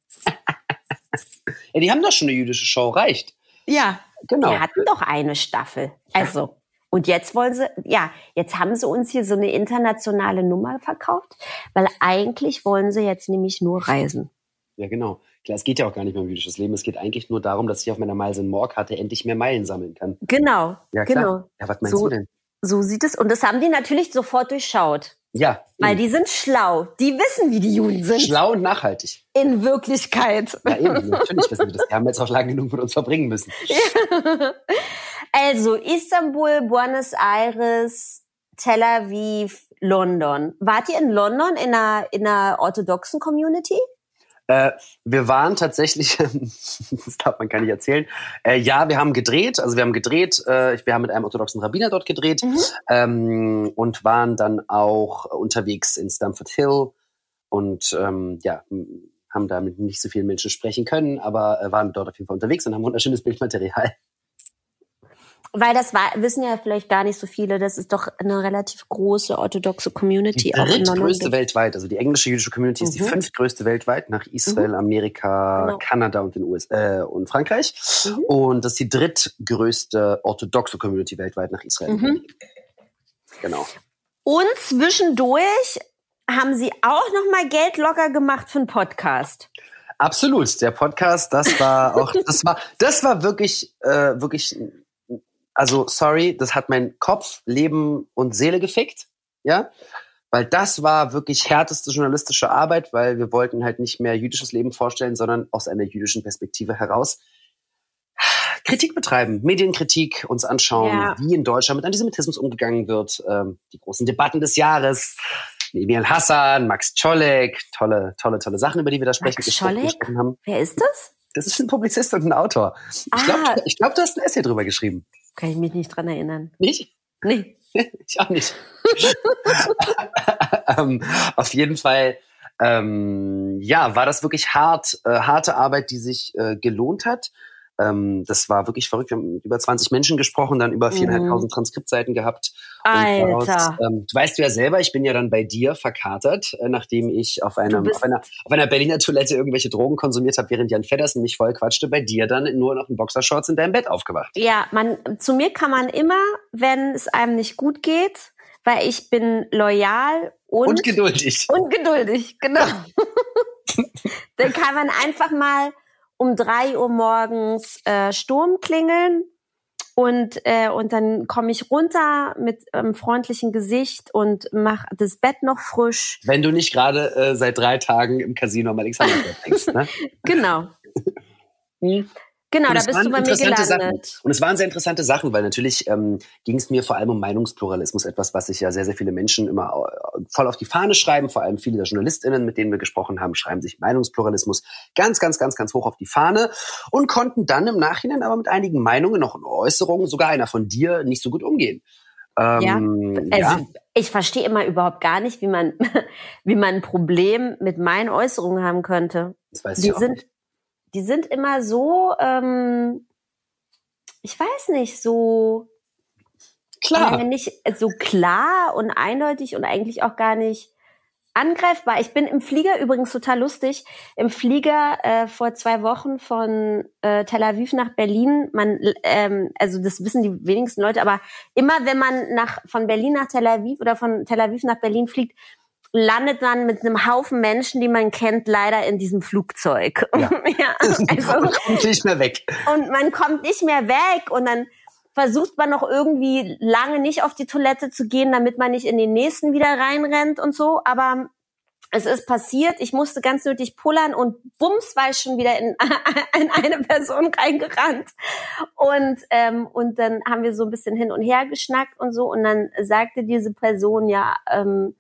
[SPEAKER 1] ja, die haben doch schon eine jüdische Show, reicht.
[SPEAKER 2] Ja.
[SPEAKER 1] Genau.
[SPEAKER 2] Wir hatten doch eine Staffel. Also. Und jetzt wollen sie, ja, jetzt haben sie uns hier so eine internationale Nummer verkauft, weil eigentlich wollen sie jetzt nämlich nur reisen.
[SPEAKER 1] Ja, genau. Klar, es geht ja auch gar nicht mehr um jüdisches Leben. Es geht eigentlich nur darum, dass ich auf meiner Miles in More-Karte endlich mehr Meilen sammeln kann.
[SPEAKER 2] Genau.
[SPEAKER 1] Ja, klar.
[SPEAKER 2] Genau.
[SPEAKER 1] Ja, was meinst
[SPEAKER 2] So-
[SPEAKER 1] du denn?
[SPEAKER 2] So sieht es. Und das haben die natürlich sofort durchschaut.
[SPEAKER 1] Ja,
[SPEAKER 2] Weil
[SPEAKER 1] eben.
[SPEAKER 2] die sind schlau. Die wissen, wie die Juden sind.
[SPEAKER 1] schlau und nachhaltig.
[SPEAKER 2] In Wirklichkeit.
[SPEAKER 1] Ja, eben. Natürlich wissen wir das. Die haben jetzt auch lange genug mit uns verbringen müssen.
[SPEAKER 2] Also Istanbul, Buenos Aires, Tel Aviv, London. Wart ihr in London in einer, in einer orthodoxen Community?
[SPEAKER 1] Äh, wir waren tatsächlich, das darf man gar nicht erzählen. Äh, ja, wir haben gedreht, also wir haben gedreht, äh, wir haben mit einem orthodoxen Rabbiner dort gedreht
[SPEAKER 2] Mhm.
[SPEAKER 1] ähm, und waren dann auch unterwegs in Stamford Hill und ähm, ja, haben da mit nicht so vielen Menschen sprechen können, aber äh, waren dort auf jeden Fall unterwegs und haben wunderschönes Bildmaterial.
[SPEAKER 2] Weil das war, wissen ja vielleicht gar nicht so viele, das ist doch eine relativ große orthodoxe Community
[SPEAKER 1] Die drittgrößte weltweit, also die englische jüdische Community ist die
[SPEAKER 2] Mhm.
[SPEAKER 1] fünftgrößte weltweit nach Israel, Amerika,
[SPEAKER 2] Genau.
[SPEAKER 1] Kanada und den USA äh, und Frankreich.
[SPEAKER 2] Mhm.
[SPEAKER 1] Und das ist die drittgrößte orthodoxe Community weltweit nach Israel.
[SPEAKER 2] Mhm.
[SPEAKER 1] Genau.
[SPEAKER 2] Und zwischendurch haben sie auch noch mal Geld locker gemacht für einen Podcast.
[SPEAKER 1] Absolut. Der Podcast, das war auch, das war, das war wirklich, äh, wirklich, also sorry, das hat mein Kopf, Leben und Seele gefickt, ja, weil das war wirklich härteste journalistische Arbeit, weil wir wollten halt nicht mehr jüdisches Leben vorstellen, sondern aus einer jüdischen Perspektive heraus Kritik betreiben, Medienkritik uns anschauen,
[SPEAKER 2] Ja.
[SPEAKER 1] wie in Deutschland mit Antisemitismus umgegangen wird, ähm, die großen Debatten des Jahres, Emil Hassan, Max Czolek, tolle, tolle, tolle Sachen, über die wir da sprechen,
[SPEAKER 2] Max
[SPEAKER 1] gesprochen, gesprochen haben.
[SPEAKER 2] Wer ist das?
[SPEAKER 1] Das ist ein Publizist und ein Autor. Ich
[SPEAKER 2] Ah.
[SPEAKER 1] glaube, ich glaub, du hast ein Essay drüber geschrieben.
[SPEAKER 2] Kann ich mich nicht dran erinnern.
[SPEAKER 1] Nicht?
[SPEAKER 2] Nee.
[SPEAKER 1] Ich auch nicht. ähm, auf jeden Fall, ähm, ja, war das wirklich hart, äh, harte Arbeit, die sich äh, gelohnt hat. Ähm, das war wirklich verrückt. Wir haben über 20 Menschen gesprochen, dann über 4.500 Transkriptseiten gehabt. Und daraus,
[SPEAKER 2] Alter.
[SPEAKER 1] ähm, du weißt ja selber, ich bin ja dann bei dir verkatert, äh, nachdem ich auf, einem, auf, einer, auf einer Berliner Toilette irgendwelche Drogen konsumiert habe, während Jan Feddersen mich voll quatschte, bei dir dann nur noch in Boxershorts in deinem Bett aufgewacht.
[SPEAKER 2] Ja, man, zu mir kann man immer, wenn es einem nicht gut geht, weil ich bin loyal und,
[SPEAKER 1] Und geduldig.
[SPEAKER 2] und geduldig, genau. Dann kann man einfach mal um drei Uhr morgens äh, Sturm klingeln Und, äh, und dann komme ich runter mit ähm, freundlichem Gesicht und mache das Bett noch frisch.
[SPEAKER 1] Wenn du nicht gerade äh, seit drei Tagen im Casino am Alexanderplatz hängst, ne?
[SPEAKER 2] genau. hm. Genau, da bist du bei mir gelandet.
[SPEAKER 1] Sachen. Und es waren sehr interessante Sachen, weil natürlich ähm, ging es mir vor allem um Meinungspluralismus, etwas, was sich ja sehr, sehr viele Menschen immer äh, voll auf die Fahne schreiben. Vor allem viele der JournalistInnen, mit denen wir gesprochen haben, schreiben sich Meinungspluralismus ganz, ganz, ganz, ganz hoch auf die Fahne und konnten dann im Nachhinein aber mit einigen Meinungen, noch Äußerungen, sogar einer von dir, nicht so gut umgehen.
[SPEAKER 2] Ähm, ja, also ja. ich verstehe immer überhaupt gar nicht, wie man, wie man ein Problem mit meinen Äußerungen haben könnte.
[SPEAKER 1] Das weiß die ich auch
[SPEAKER 2] sind,
[SPEAKER 1] nicht
[SPEAKER 2] die sind immer so, ähm, ich weiß nicht, so
[SPEAKER 1] klar.
[SPEAKER 2] Nicht so klar und eindeutig und eigentlich auch gar nicht angreifbar. Ich bin im Flieger übrigens total lustig. Im Flieger äh, vor zwei Wochen von äh, Tel Aviv nach Berlin. Man, ähm, also das wissen die wenigsten Leute, aber immer wenn man nach von Berlin nach Tel Aviv oder von Tel Aviv nach Berlin fliegt, landet man mit einem Haufen Menschen, die man kennt, leider in diesem Flugzeug.
[SPEAKER 1] Ja. ja also, man kommt nicht mehr weg.
[SPEAKER 2] Und man kommt nicht mehr weg und dann versucht man noch irgendwie lange nicht auf die Toilette zu gehen, damit man nicht in den nächsten wieder reinrennt und so. Aber es ist passiert, ich musste ganz nötig pullern und bums war ich schon wieder in, in eine Person reingerannt. Und, ähm, und dann haben wir so ein bisschen hin und her geschnackt und so. Und dann sagte diese Person ja, ähm,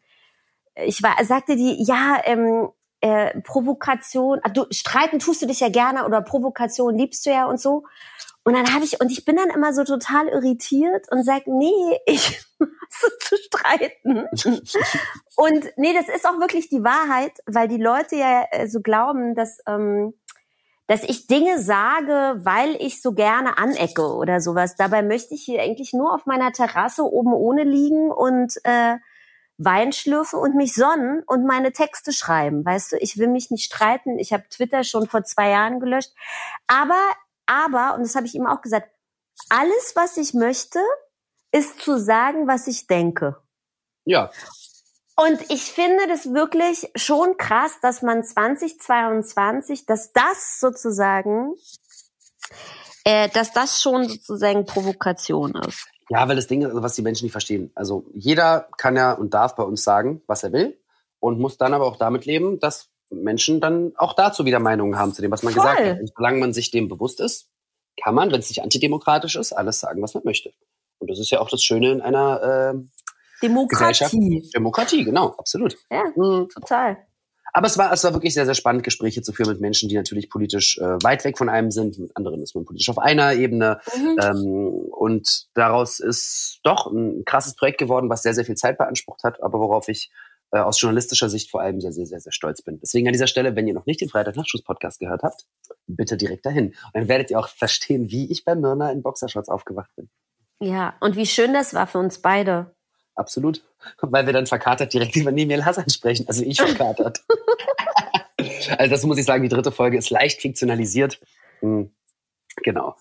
[SPEAKER 2] ich war, sagte die, ja, ähm, äh, Provokation, ach, du, streiten tust du dich ja gerne oder Provokation liebst du ja und so. Und dann habe ich, und ich bin dann immer so total irritiert und sag, nee, ich hasse zu streiten. und nee, das ist auch wirklich die Wahrheit, weil die Leute ja äh, so glauben, dass, ähm, dass ich Dinge sage, weil ich so gerne anecke oder sowas. Dabei möchte ich hier eigentlich nur auf meiner Terrasse oben ohne liegen und äh, Wein schlürfen und mich sonnen und meine Texte schreiben. Weißt du, ich will mich nicht streiten. Ich habe Twitter schon vor zwei Jahren gelöscht. Aber, aber, und das habe ich ihm auch gesagt, alles, was ich möchte, ist zu sagen, was ich denke.
[SPEAKER 1] Ja.
[SPEAKER 2] Und ich finde das wirklich schon krass, dass man 2022, dass das sozusagen, äh, dass das schon sozusagen Provokation ist.
[SPEAKER 1] Ja, weil das Ding ist, also was die Menschen nicht verstehen. Also jeder kann ja und darf bei uns sagen, was er will und muss dann aber auch damit leben, dass Menschen dann auch dazu wieder Meinungen haben zu dem, was man Voll. gesagt hat. Und solange man sich dem bewusst ist, kann man, wenn es nicht antidemokratisch ist, alles sagen, was man möchte. Und das ist ja auch das Schöne in einer äh,
[SPEAKER 2] Demokratie.
[SPEAKER 1] Demokratie, genau, absolut.
[SPEAKER 2] Ja, mhm. total.
[SPEAKER 1] Aber es war, es war wirklich sehr, sehr spannend, Gespräche zu führen mit Menschen, die natürlich politisch äh, weit weg von einem sind. Mit anderen ist man politisch auf einer Ebene. Mhm. Ähm, und daraus ist doch ein krasses Projekt geworden, was sehr, sehr viel Zeit beansprucht hat, aber worauf ich äh, aus journalistischer Sicht vor allem sehr, sehr, sehr, sehr stolz bin. Deswegen an dieser Stelle, wenn ihr noch nicht den Freitag-Nachschuss-Podcast gehört habt, bitte direkt dahin. Und dann werdet ihr auch verstehen, wie ich bei Myrna in Boxershorts aufgewacht bin.
[SPEAKER 2] Ja, und wie schön das war für uns beide.
[SPEAKER 1] Absolut. Weil wir dann verkatert direkt über Nemir Hassan sprechen. Also ich verkatert. also das muss ich sagen, die dritte Folge ist leicht fiktionalisiert. Hm. Genau.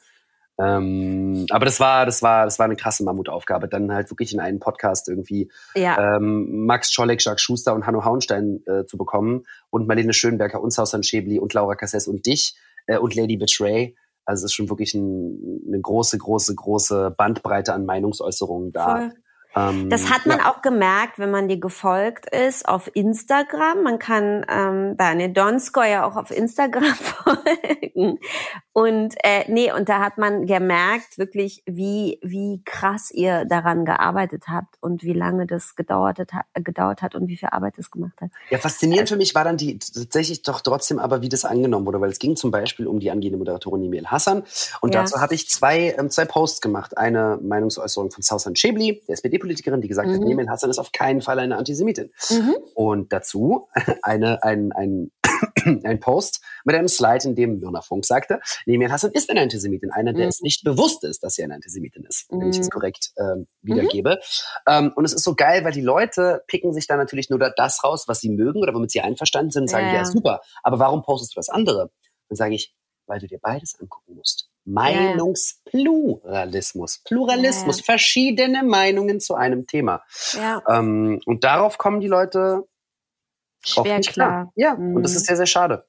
[SPEAKER 1] Ähm, aber das war, das war, das war eine krasse Mammutaufgabe, dann halt wirklich in einen Podcast irgendwie
[SPEAKER 2] ja.
[SPEAKER 1] ähm, Max Scholleck, Jacques Schuster und Hanno Hauenstein äh, zu bekommen und Marlene Schönberger und Sausan Schäbli und Laura Casses und dich äh, und Lady Betray. Also es ist schon wirklich ein, eine große, große, große Bandbreite an Meinungsäußerungen da. Voll.
[SPEAKER 2] Ähm, das hat man ja. auch gemerkt, wenn man dir gefolgt ist auf Instagram. Man kann ähm, Daniel Donskoy ja auch auf Instagram folgen. Und äh, nee, und da hat man gemerkt, wirklich, wie, wie krass ihr daran gearbeitet habt und wie lange das gedauert hat, gedauert hat und wie viel Arbeit das gemacht hat.
[SPEAKER 1] Ja, faszinierend für mich war dann die tatsächlich doch trotzdem aber, wie das angenommen wurde, weil es ging zum Beispiel um die angehende Moderatorin Emil Hassan. Und ja. dazu habe ich zwei, ähm, zwei Posts gemacht. Eine Meinungsäußerung von Sausan Chebli, der SPD politikerin die gesagt mhm. hat, Nemin Hassan ist auf keinen Fall eine Antisemitin. Mhm. Und dazu eine, ein, ein, ein Post mit einem Slide, in dem Werner Funk sagte, Nemin Hassan ist eine Antisemitin, einer, der mhm. es nicht bewusst ist, dass sie eine Antisemitin ist, wenn ich das mhm. korrekt ähm, wiedergebe. Mhm. Ähm, und es ist so geil, weil die Leute picken sich da natürlich nur das raus, was sie mögen oder womit sie einverstanden sind und sagen, ja, ja super, aber warum postest du das andere? Dann sage ich, weil du dir beides angucken musst. Meinungspluralismus. Pluralismus, ja. verschiedene Meinungen zu einem Thema.
[SPEAKER 2] Ja.
[SPEAKER 1] Ähm, und darauf kommen die Leute
[SPEAKER 2] Schwer
[SPEAKER 1] nicht klar. klar. Ja, mhm. und das ist sehr, sehr schade.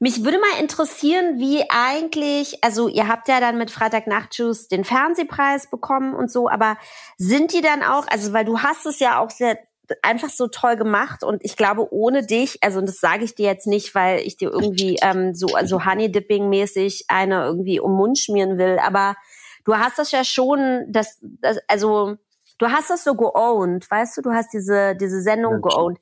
[SPEAKER 2] Mich würde mal interessieren, wie eigentlich, also ihr habt ja dann mit Freitagnachtjuice den Fernsehpreis bekommen und so, aber sind die dann auch, also weil du hast es ja auch sehr einfach so toll gemacht und ich glaube ohne dich, also und das sage ich dir jetzt nicht, weil ich dir irgendwie ähm, so also Honey Dipping mäßig eine irgendwie um Mund schmieren will, aber du hast das ja schon, das, das also du hast das so geowned, weißt du, du hast diese diese Sendung ja, geowned.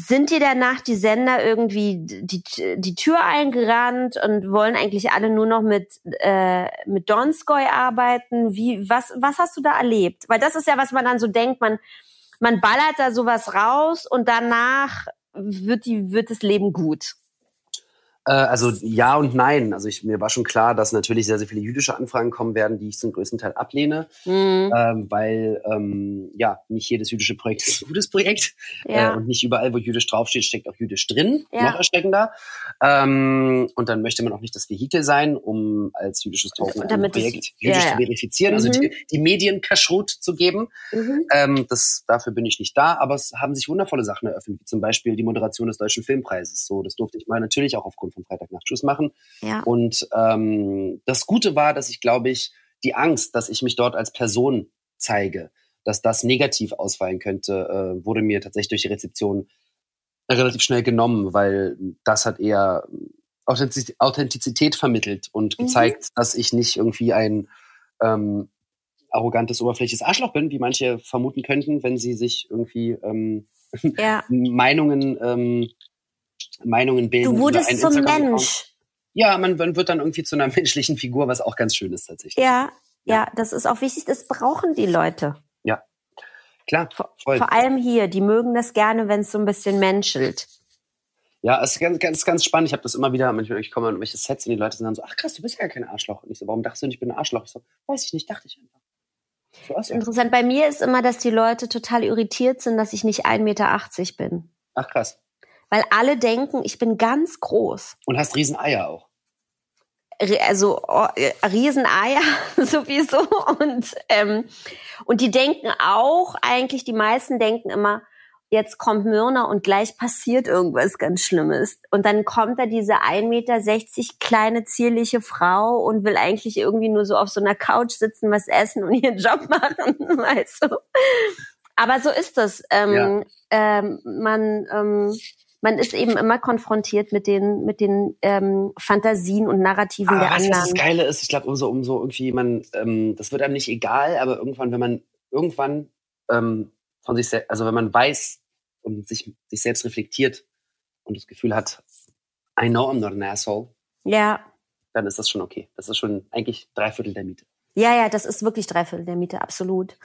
[SPEAKER 2] Sind dir danach die Sender irgendwie die, die Tür eingerannt und wollen eigentlich alle nur noch mit, äh, mit Donskoy arbeiten? Wie, was, was hast du da erlebt? Weil das ist ja, was man dann so denkt, man, man ballert da sowas raus und danach wird die, wird das Leben gut.
[SPEAKER 1] Äh, also ja und nein. Also ich, mir war schon klar, dass natürlich sehr, sehr viele jüdische Anfragen kommen werden, die ich zum größten Teil ablehne, mhm. ähm, weil ähm, ja nicht jedes jüdische Projekt ist ein gutes Projekt ja. äh, und nicht überall, wo jüdisch draufsteht, steckt auch jüdisch drin, ja. noch erschreckender. Ähm, und dann möchte man auch nicht das Vehikel sein, um als jüdisches Token ein Projekt ich, jüdisch ja, zu verifizieren, also mhm. also die, die Medien Kashrut zu geben. Mhm. Ähm, das, dafür bin ich nicht da, aber es haben sich wundervolle Sachen eröffnet, wie zum Beispiel die Moderation des Deutschen Filmpreises. So, das durfte ich mal natürlich auch aufgrund von Freitagnacht Schluss machen. Ja. Und ähm, das Gute war, dass ich, glaube ich, die Angst, dass ich mich dort als Person zeige, dass das negativ ausfallen könnte, äh, wurde mir tatsächlich durch die Rezeption relativ schnell genommen, weil das hat eher Authentizität vermittelt und mhm. gezeigt, dass ich nicht irgendwie ein ähm, arrogantes, oberflächliches Arschloch bin, wie manche vermuten könnten, wenn sie sich irgendwie ähm, ja. Meinungen ähm, Meinungen bilden.
[SPEAKER 2] Du wurdest zum Mensch.
[SPEAKER 1] Ja, man, man wird dann irgendwie zu einer menschlichen Figur, was auch ganz schön ist tatsächlich.
[SPEAKER 2] Ja, ja, ja, das ist auch wichtig. Das brauchen die Leute.
[SPEAKER 1] Ja, klar.
[SPEAKER 2] Voll. Vor allem hier, die mögen das gerne, wenn es so ein bisschen menschelt.
[SPEAKER 1] Ja, es ist ganz, ganz, ganz spannend. Ich habe das immer wieder, manchmal ich komme an irgendwelche Sets und die Leute sind dann so, ach krass, du bist ja kein Arschloch. Und ich so, warum dachtest du nicht, ich bin ein Arschloch? Ich so, weiß ich nicht, dachte ich einfach.
[SPEAKER 2] So ja. Interessant. Bei mir ist immer, dass die Leute total irritiert sind, dass ich nicht 1,80 Meter bin.
[SPEAKER 1] Ach krass
[SPEAKER 2] weil alle denken, ich bin ganz groß.
[SPEAKER 1] Und hast Rieseneier auch.
[SPEAKER 2] Also oh, äh, Rieseneier sowieso und ähm, und die denken auch eigentlich die meisten denken immer jetzt kommt Myrna und gleich passiert irgendwas ganz Schlimmes. Und dann kommt da diese 1,60 Meter kleine, zierliche Frau und will eigentlich irgendwie nur so auf so einer Couch sitzen, was essen und ihren Job machen, weißt du. Aber so ist das. Ähm, ja. ähm, man, ähm, man ist eben immer konfrontiert mit den, mit den ähm, Fantasien und Narrativen aber der
[SPEAKER 1] weißt,
[SPEAKER 2] anderen.
[SPEAKER 1] Was das Geile ist, ich glaube, umso, umso irgendwie man, ähm, das wird einem nicht egal, aber irgendwann, wenn man irgendwann ähm, von sich selbst, also wenn man weiß und sich, sich selbst reflektiert und das Gefühl hat, I know I'm not an asshole.
[SPEAKER 2] Ja.
[SPEAKER 1] Dann ist das schon okay. Das ist schon eigentlich drei Viertel der Miete.
[SPEAKER 2] Ja, ja, das ist wirklich drei Viertel der Miete, absolut.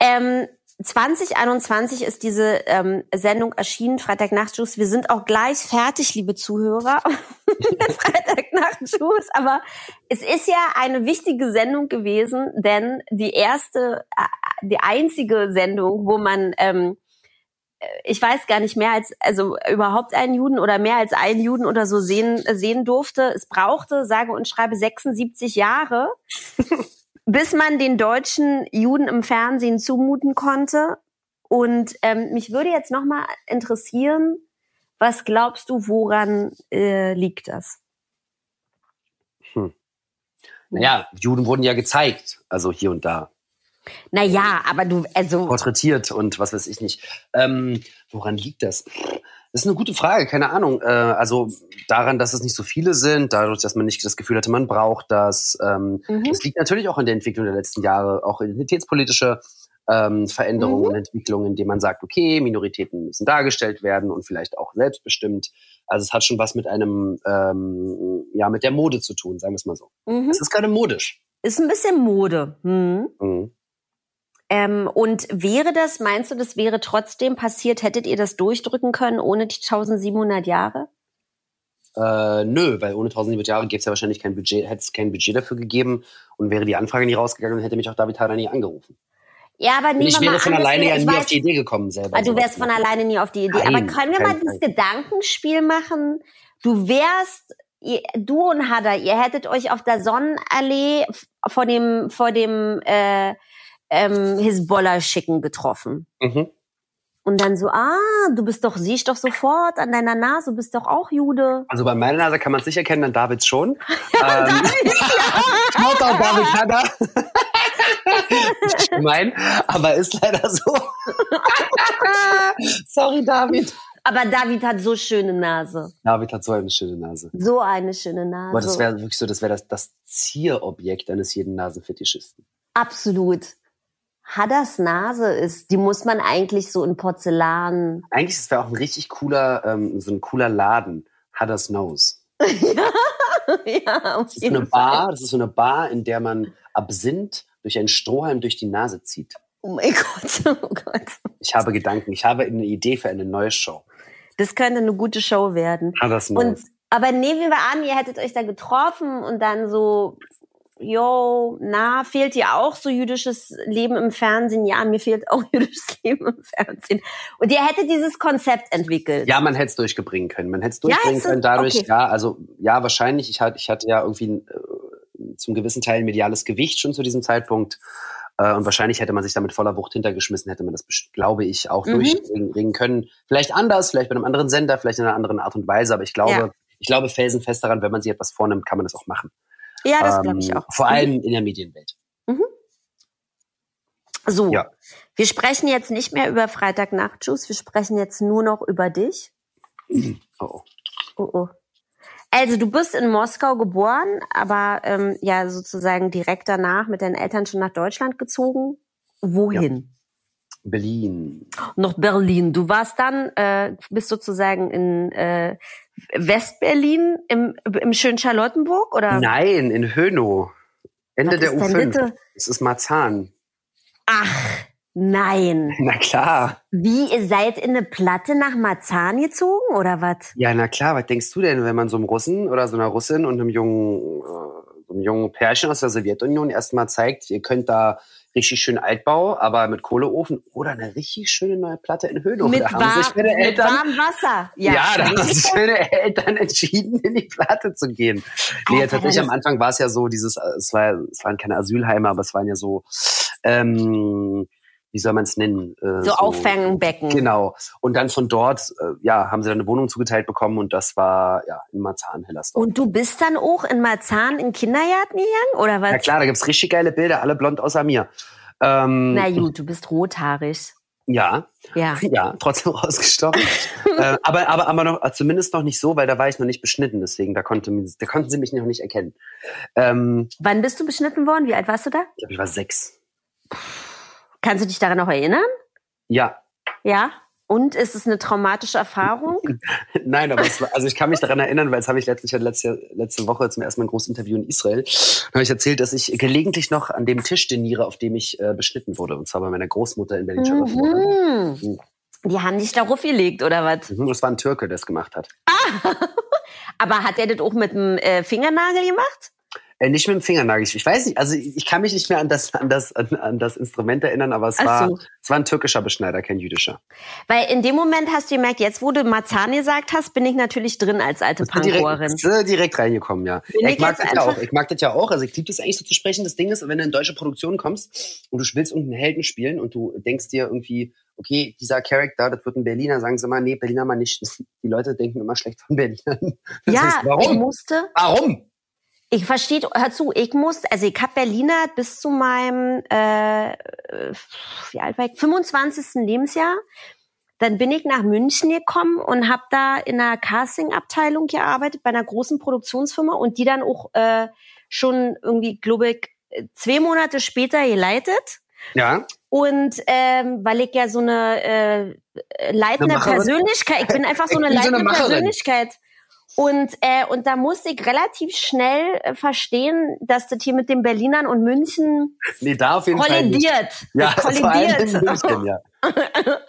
[SPEAKER 2] Ähm, 2021 ist diese ähm, Sendung erschienen, Freitagnachtjuice. Wir sind auch gleich fertig, liebe Zuhörer. Freitagnachtjuice. Aber es ist ja eine wichtige Sendung gewesen, denn die erste, äh, die einzige Sendung, wo man, ähm, äh, ich weiß gar nicht mehr als, also überhaupt einen Juden oder mehr als einen Juden oder so sehen, sehen durfte. Es brauchte, sage und schreibe, 76 Jahre bis man den deutschen Juden im Fernsehen zumuten konnte. Und ähm, mich würde jetzt noch mal interessieren, was glaubst du, woran äh, liegt das?
[SPEAKER 1] Hm. Naja, Juden wurden ja gezeigt, also hier und da.
[SPEAKER 2] Naja, aber du, also.
[SPEAKER 1] Porträtiert und was weiß ich nicht. Ähm, woran liegt das? Das ist eine gute Frage, keine Ahnung. Äh, also daran, dass es nicht so viele sind, dadurch, dass man nicht das Gefühl hatte, man braucht das. Ähm, mhm. Das liegt natürlich auch in der Entwicklung der letzten Jahre, auch identitätspolitische ähm, Veränderungen mhm. und Entwicklungen, indem man sagt, okay, Minoritäten müssen dargestellt werden und vielleicht auch selbstbestimmt. Also es hat schon was mit einem, ähm, ja, mit der Mode zu tun, sagen wir es mal so. Mhm. Es ist gerade modisch.
[SPEAKER 2] Ist ein bisschen Mode. Hm. Mhm. Ähm, und wäre das, meinst du, das wäre trotzdem passiert, hättet ihr das durchdrücken können ohne die 1700 Jahre?
[SPEAKER 1] Äh, nö, weil ohne 1700 Jahre gäbe es ja wahrscheinlich kein Budget, hätte es kein Budget dafür gegeben und wäre die Anfrage nie rausgegangen, dann hätte mich auch David Hader nie angerufen.
[SPEAKER 2] Ja, aber
[SPEAKER 1] nehmen ich wäre von an, alleine ja nie weiß, auf die Idee gekommen selber.
[SPEAKER 2] Du wärst von alleine nie auf die Idee. Nein, aber können wir mal dieses Gedankenspiel machen? Du wärst, ihr, du und Hader, ihr hättet euch auf der Sonnenallee vor dem, vor dem äh, ähm, Hisbollah-Schicken getroffen. Mhm. Und dann so, ah, du bist doch, sieh ich doch sofort an deiner Nase, du bist doch auch Jude.
[SPEAKER 1] Also bei meiner Nase kann man es nicht erkennen, an Davids schon. Ja, ähm, David, ja. David Hanna. gemein, aber ist leider so. Sorry, David.
[SPEAKER 2] Aber David hat so schöne Nase.
[SPEAKER 1] David hat so eine schöne Nase.
[SPEAKER 2] So eine schöne Nase.
[SPEAKER 1] Aber das wäre wirklich so, das wäre das, das Zierobjekt eines jeden Nasenfetischisten.
[SPEAKER 2] Absolut. Hadders Nase ist, die muss man eigentlich so in Porzellan.
[SPEAKER 1] Eigentlich ist es auch ein richtig cooler, ähm, so ein cooler Laden. Hadders Nose. ja, ja, auf das ist eine Bar, das ist so eine Bar, in der man Absinth durch einen Strohhalm durch die Nase zieht.
[SPEAKER 2] Oh mein Gott, oh Gott.
[SPEAKER 1] Ich habe Gedanken, ich habe eine Idee für eine neue Show.
[SPEAKER 2] Das könnte eine gute Show werden.
[SPEAKER 1] Hadders Nose. Und,
[SPEAKER 2] aber nehmen wir an, ihr hättet euch da getroffen und dann so yo, na, fehlt dir auch so jüdisches Leben im Fernsehen? Ja, mir fehlt auch jüdisches Leben im Fernsehen. Und ihr hättet dieses Konzept entwickelt.
[SPEAKER 1] Ja, man hätte es durchbringen können. Man hätte es durchbringen ja, können dadurch, okay. ja, also ja, wahrscheinlich. Ich hatte, ich hatte ja irgendwie äh, zum gewissen Teil mediales Gewicht schon zu diesem Zeitpunkt. Äh, und wahrscheinlich hätte man sich damit voller Wucht hintergeschmissen, hätte man das, glaube ich, auch mhm. durchbringen können. Vielleicht anders, vielleicht bei einem anderen Sender, vielleicht in einer anderen Art und Weise. Aber ich glaube, ja. ich glaube felsenfest daran, wenn man sich etwas vornimmt, kann man das auch machen.
[SPEAKER 2] Ja, das ähm, glaube ich auch.
[SPEAKER 1] Vor allem in der Medienwelt. Mhm.
[SPEAKER 2] So, ja. wir sprechen jetzt nicht mehr über Freitagnachtjuice, wir sprechen jetzt nur noch über dich. Oh. oh, oh. Also du bist in Moskau geboren, aber ähm, ja sozusagen direkt danach mit deinen Eltern schon nach Deutschland gezogen. Wohin? Ja.
[SPEAKER 1] Berlin.
[SPEAKER 2] Noch Berlin. Du warst dann, äh, bist sozusagen in äh, Westberlin im, im schönen Charlottenburg oder?
[SPEAKER 1] Nein, in Hönow. Ende der U5. Es ist Marzahn.
[SPEAKER 2] Ach, nein.
[SPEAKER 1] Na klar.
[SPEAKER 2] Wie, ihr seid in eine Platte nach Marzahn gezogen oder was?
[SPEAKER 1] Ja, na klar. Was denkst du denn, wenn man so einem Russen oder so einer Russin und einem jungen, äh, so einem jungen Pärchen aus der Sowjetunion erstmal zeigt, ihr könnt da richtig schön Altbau, aber mit Kohleofen oder eine richtig schöne neue Platte in Höhe.
[SPEAKER 2] Mit, da warm, sich meine Eltern, warmem Wasser.
[SPEAKER 1] Ja, ja da haben sich meine Eltern entschieden, in die Platte zu gehen. Nee, Alter, tatsächlich am Anfang war es ja so, dieses, es, war, es waren keine Asylheime, aber es waren ja so, ähm, wie soll man es nennen?
[SPEAKER 2] Äh, so, so Auffangbecken.
[SPEAKER 1] Genau. Und dann von dort, äh, ja, haben sie dann eine Wohnung zugeteilt bekommen und das war ja in Marzahn, Hellersdorf.
[SPEAKER 2] Und du bist dann auch in Marzahn in Kindergarten gegangen oder was?
[SPEAKER 1] Ja klar, da gibt's richtig geile Bilder, alle blond außer mir.
[SPEAKER 2] Ähm, Na gut, du bist rothaarig.
[SPEAKER 1] Ja, ja, ja, trotzdem rausgestochen. äh, aber, aber, aber noch, zumindest noch nicht so, weil da war ich noch nicht beschnitten, deswegen da, konnte, da konnten sie mich noch nicht erkennen.
[SPEAKER 2] Ähm, Wann bist du beschnitten worden? Wie alt warst du da?
[SPEAKER 1] Ich glaube, ich war sechs.
[SPEAKER 2] Kannst du dich daran noch erinnern?
[SPEAKER 1] Ja.
[SPEAKER 2] Ja? Und ist es eine traumatische Erfahrung?
[SPEAKER 1] Nein, aber war, also ich kann mich daran erinnern, weil es habe ich letztlich letzte, letzte Woche zum ersten Mal ein großes Interview in Israel. Da habe ich erzählt, dass ich gelegentlich noch an dem Tisch deniere, auf dem ich äh, beschnitten wurde. Und zwar bei meiner Großmutter in berlin mhm.
[SPEAKER 2] mhm. Die haben dich da gelegt, oder was?
[SPEAKER 1] Mhm, das war ein Türke, der es gemacht hat.
[SPEAKER 2] Ah. aber hat er das auch mit dem äh, Fingernagel gemacht?
[SPEAKER 1] Äh, nicht mit dem Fingernagel. Ich weiß nicht, also ich kann mich nicht mehr an das, an das, an, an das Instrument erinnern, aber es war, so. es war ein türkischer Beschneider, kein jüdischer.
[SPEAKER 2] Weil in dem Moment hast du gemerkt, jetzt wo du Marzahn gesagt hast, bin ich natürlich drin als alte Pankorin.
[SPEAKER 1] Direkt, direkt reingekommen, ja. ja ich, mag das ja auch. Ich mag das ja auch. Also ich liebe das eigentlich so zu sprechen. Das Ding ist, wenn du in deutsche Produktion kommst und du willst irgendeinen Helden spielen und du denkst dir irgendwie, okay, dieser Charakter, das wird ein Berliner, sagen sie mal, nee, Berliner mal nicht. Die Leute denken immer schlecht von Berlinern.
[SPEAKER 2] Das ja, heißt, warum? ich musste.
[SPEAKER 1] Warum?
[SPEAKER 2] Ich verstehe, hör zu, ich muss, also ich habe Berliner bis zu meinem, äh, wie alt war ich, 25. Lebensjahr. Dann bin ich nach München gekommen und habe da in einer Casting-Abteilung gearbeitet bei einer großen Produktionsfirma und die dann auch äh, schon irgendwie, glaube ich, zwei Monate später geleitet.
[SPEAKER 1] Ja.
[SPEAKER 2] Und ähm, weil ich ja so eine äh, leitende eine Persönlichkeit, ich bin einfach so eine leitende so eine Persönlichkeit. Und, äh, und da musste ich relativ schnell äh, verstehen, dass das hier mit den Berlinern und München
[SPEAKER 1] nee, da auf jeden
[SPEAKER 2] kollidiert.
[SPEAKER 1] Fall nicht. Ja, kollidiert. München, ja.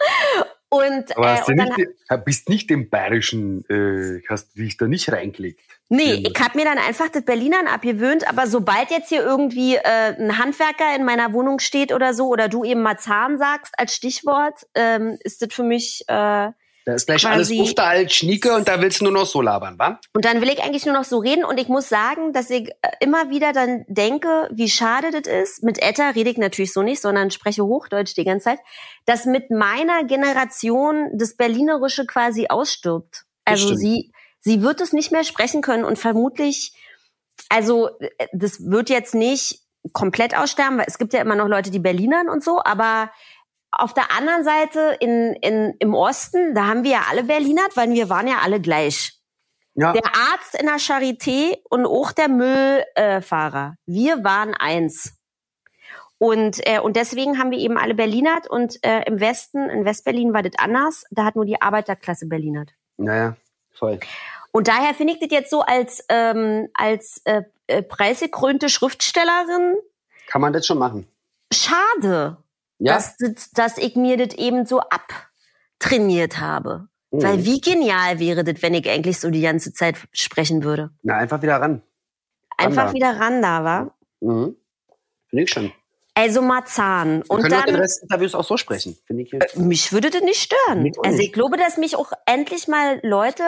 [SPEAKER 2] und,
[SPEAKER 1] Aber hast äh, und nicht, dann, bist nicht im Bayerischen, äh, hast dich da nicht reingelegt.
[SPEAKER 2] Nee, ich habe mir dann einfach das Berlinern abgewöhnt, aber sobald jetzt hier irgendwie äh, ein Handwerker in meiner Wohnung steht oder so, oder du eben Marzahn sagst als Stichwort, ähm, ist das für mich äh,
[SPEAKER 1] Da ist gleich alles Ufte alt Schnieke und da willst du nur noch so labern, wa?
[SPEAKER 2] Und dann will ich eigentlich nur noch so reden und ich muss sagen, dass ich äh, immer wieder dann denke, wie schade das ist. Mit Etta rede ich natürlich so nicht, sondern spreche Hochdeutsch die ganze Zeit, dass mit meiner Generation das Berlinerische quasi ausstirbt. Also sie, sie wird es nicht mehr sprechen können und vermutlich, also äh, das wird jetzt nicht komplett aussterben, weil es gibt ja immer noch Leute, die Berlinern und so, aber auf der anderen Seite in, in, im Osten, da haben wir ja alle Berlinert, weil wir waren ja alle gleich. Ja. Der Arzt in der Charité und auch der Müllfahrer. wir waren eins. Und, äh, und deswegen haben wir eben alle Berlinert und äh, im Westen, in Westberlin war das anders. Da hat nur die Arbeiterklasse Berlinert.
[SPEAKER 1] Naja, voll.
[SPEAKER 2] Und daher finde ich das jetzt so als, ähm, als äh, äh, preisgekrönte Schriftstellerin.
[SPEAKER 1] Kann man das schon machen?
[SPEAKER 2] Schade ja? dass, dass ich mir das eben so abtrainiert habe. Mhm. Weil wie genial wäre das, wenn ich eigentlich so die ganze Zeit sprechen würde?
[SPEAKER 1] Na, einfach wieder ran.
[SPEAKER 2] Einfach ran wieder ran da, wa?
[SPEAKER 1] Mhm. Finde ich schon.
[SPEAKER 2] Also Marzahn. Und
[SPEAKER 1] können
[SPEAKER 2] dann,
[SPEAKER 1] den Rest Interviews auch so sprechen, finde ich. Äh,
[SPEAKER 2] mich würde das nicht stören. Also ich glaube, dass mich auch endlich mal Leute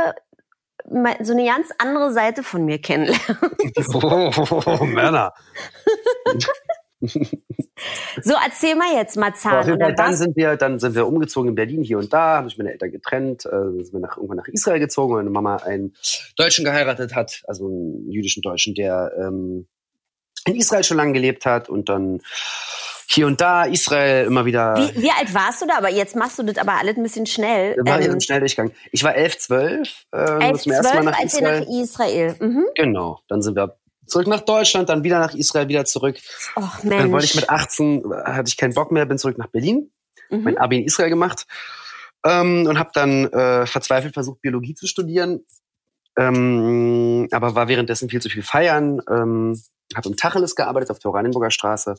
[SPEAKER 2] so eine ganz andere Seite von mir kennenlernen.
[SPEAKER 1] oh, Männer.
[SPEAKER 2] So, erzähl mal jetzt Marzahn.
[SPEAKER 1] So, dann, sind wir, dann sind wir umgezogen in Berlin hier und da, habe ich meine Eltern getrennt, äh, sind wir nach, irgendwann nach Israel gezogen, weil meine Mama einen Deutschen geheiratet hat, also einen jüdischen Deutschen, der ähm, in Israel schon lange gelebt hat und dann hier und da, Israel immer wieder.
[SPEAKER 2] Wie, wie alt warst du da? Aber jetzt machst du das aber alles ein bisschen schnell.
[SPEAKER 1] War ähm, schnell durchgegangen. Ich war elf, zwölf.
[SPEAKER 2] Ähm, elf, ersten Mal nach als Israel. nach Israel. Mhm.
[SPEAKER 1] Genau. Dann sind wir zurück nach Deutschland, dann wieder nach Israel, wieder zurück.
[SPEAKER 2] Och, Mensch.
[SPEAKER 1] Dann wollte ich mit 18, hatte ich keinen Bock mehr, bin zurück nach Berlin, mhm. mein Abi in Israel gemacht ähm, und habe dann äh, verzweifelt versucht, Biologie zu studieren, ähm, aber war währenddessen viel zu viel feiern. Ähm, habe im Tacheles gearbeitet auf der Oranienburger Straße.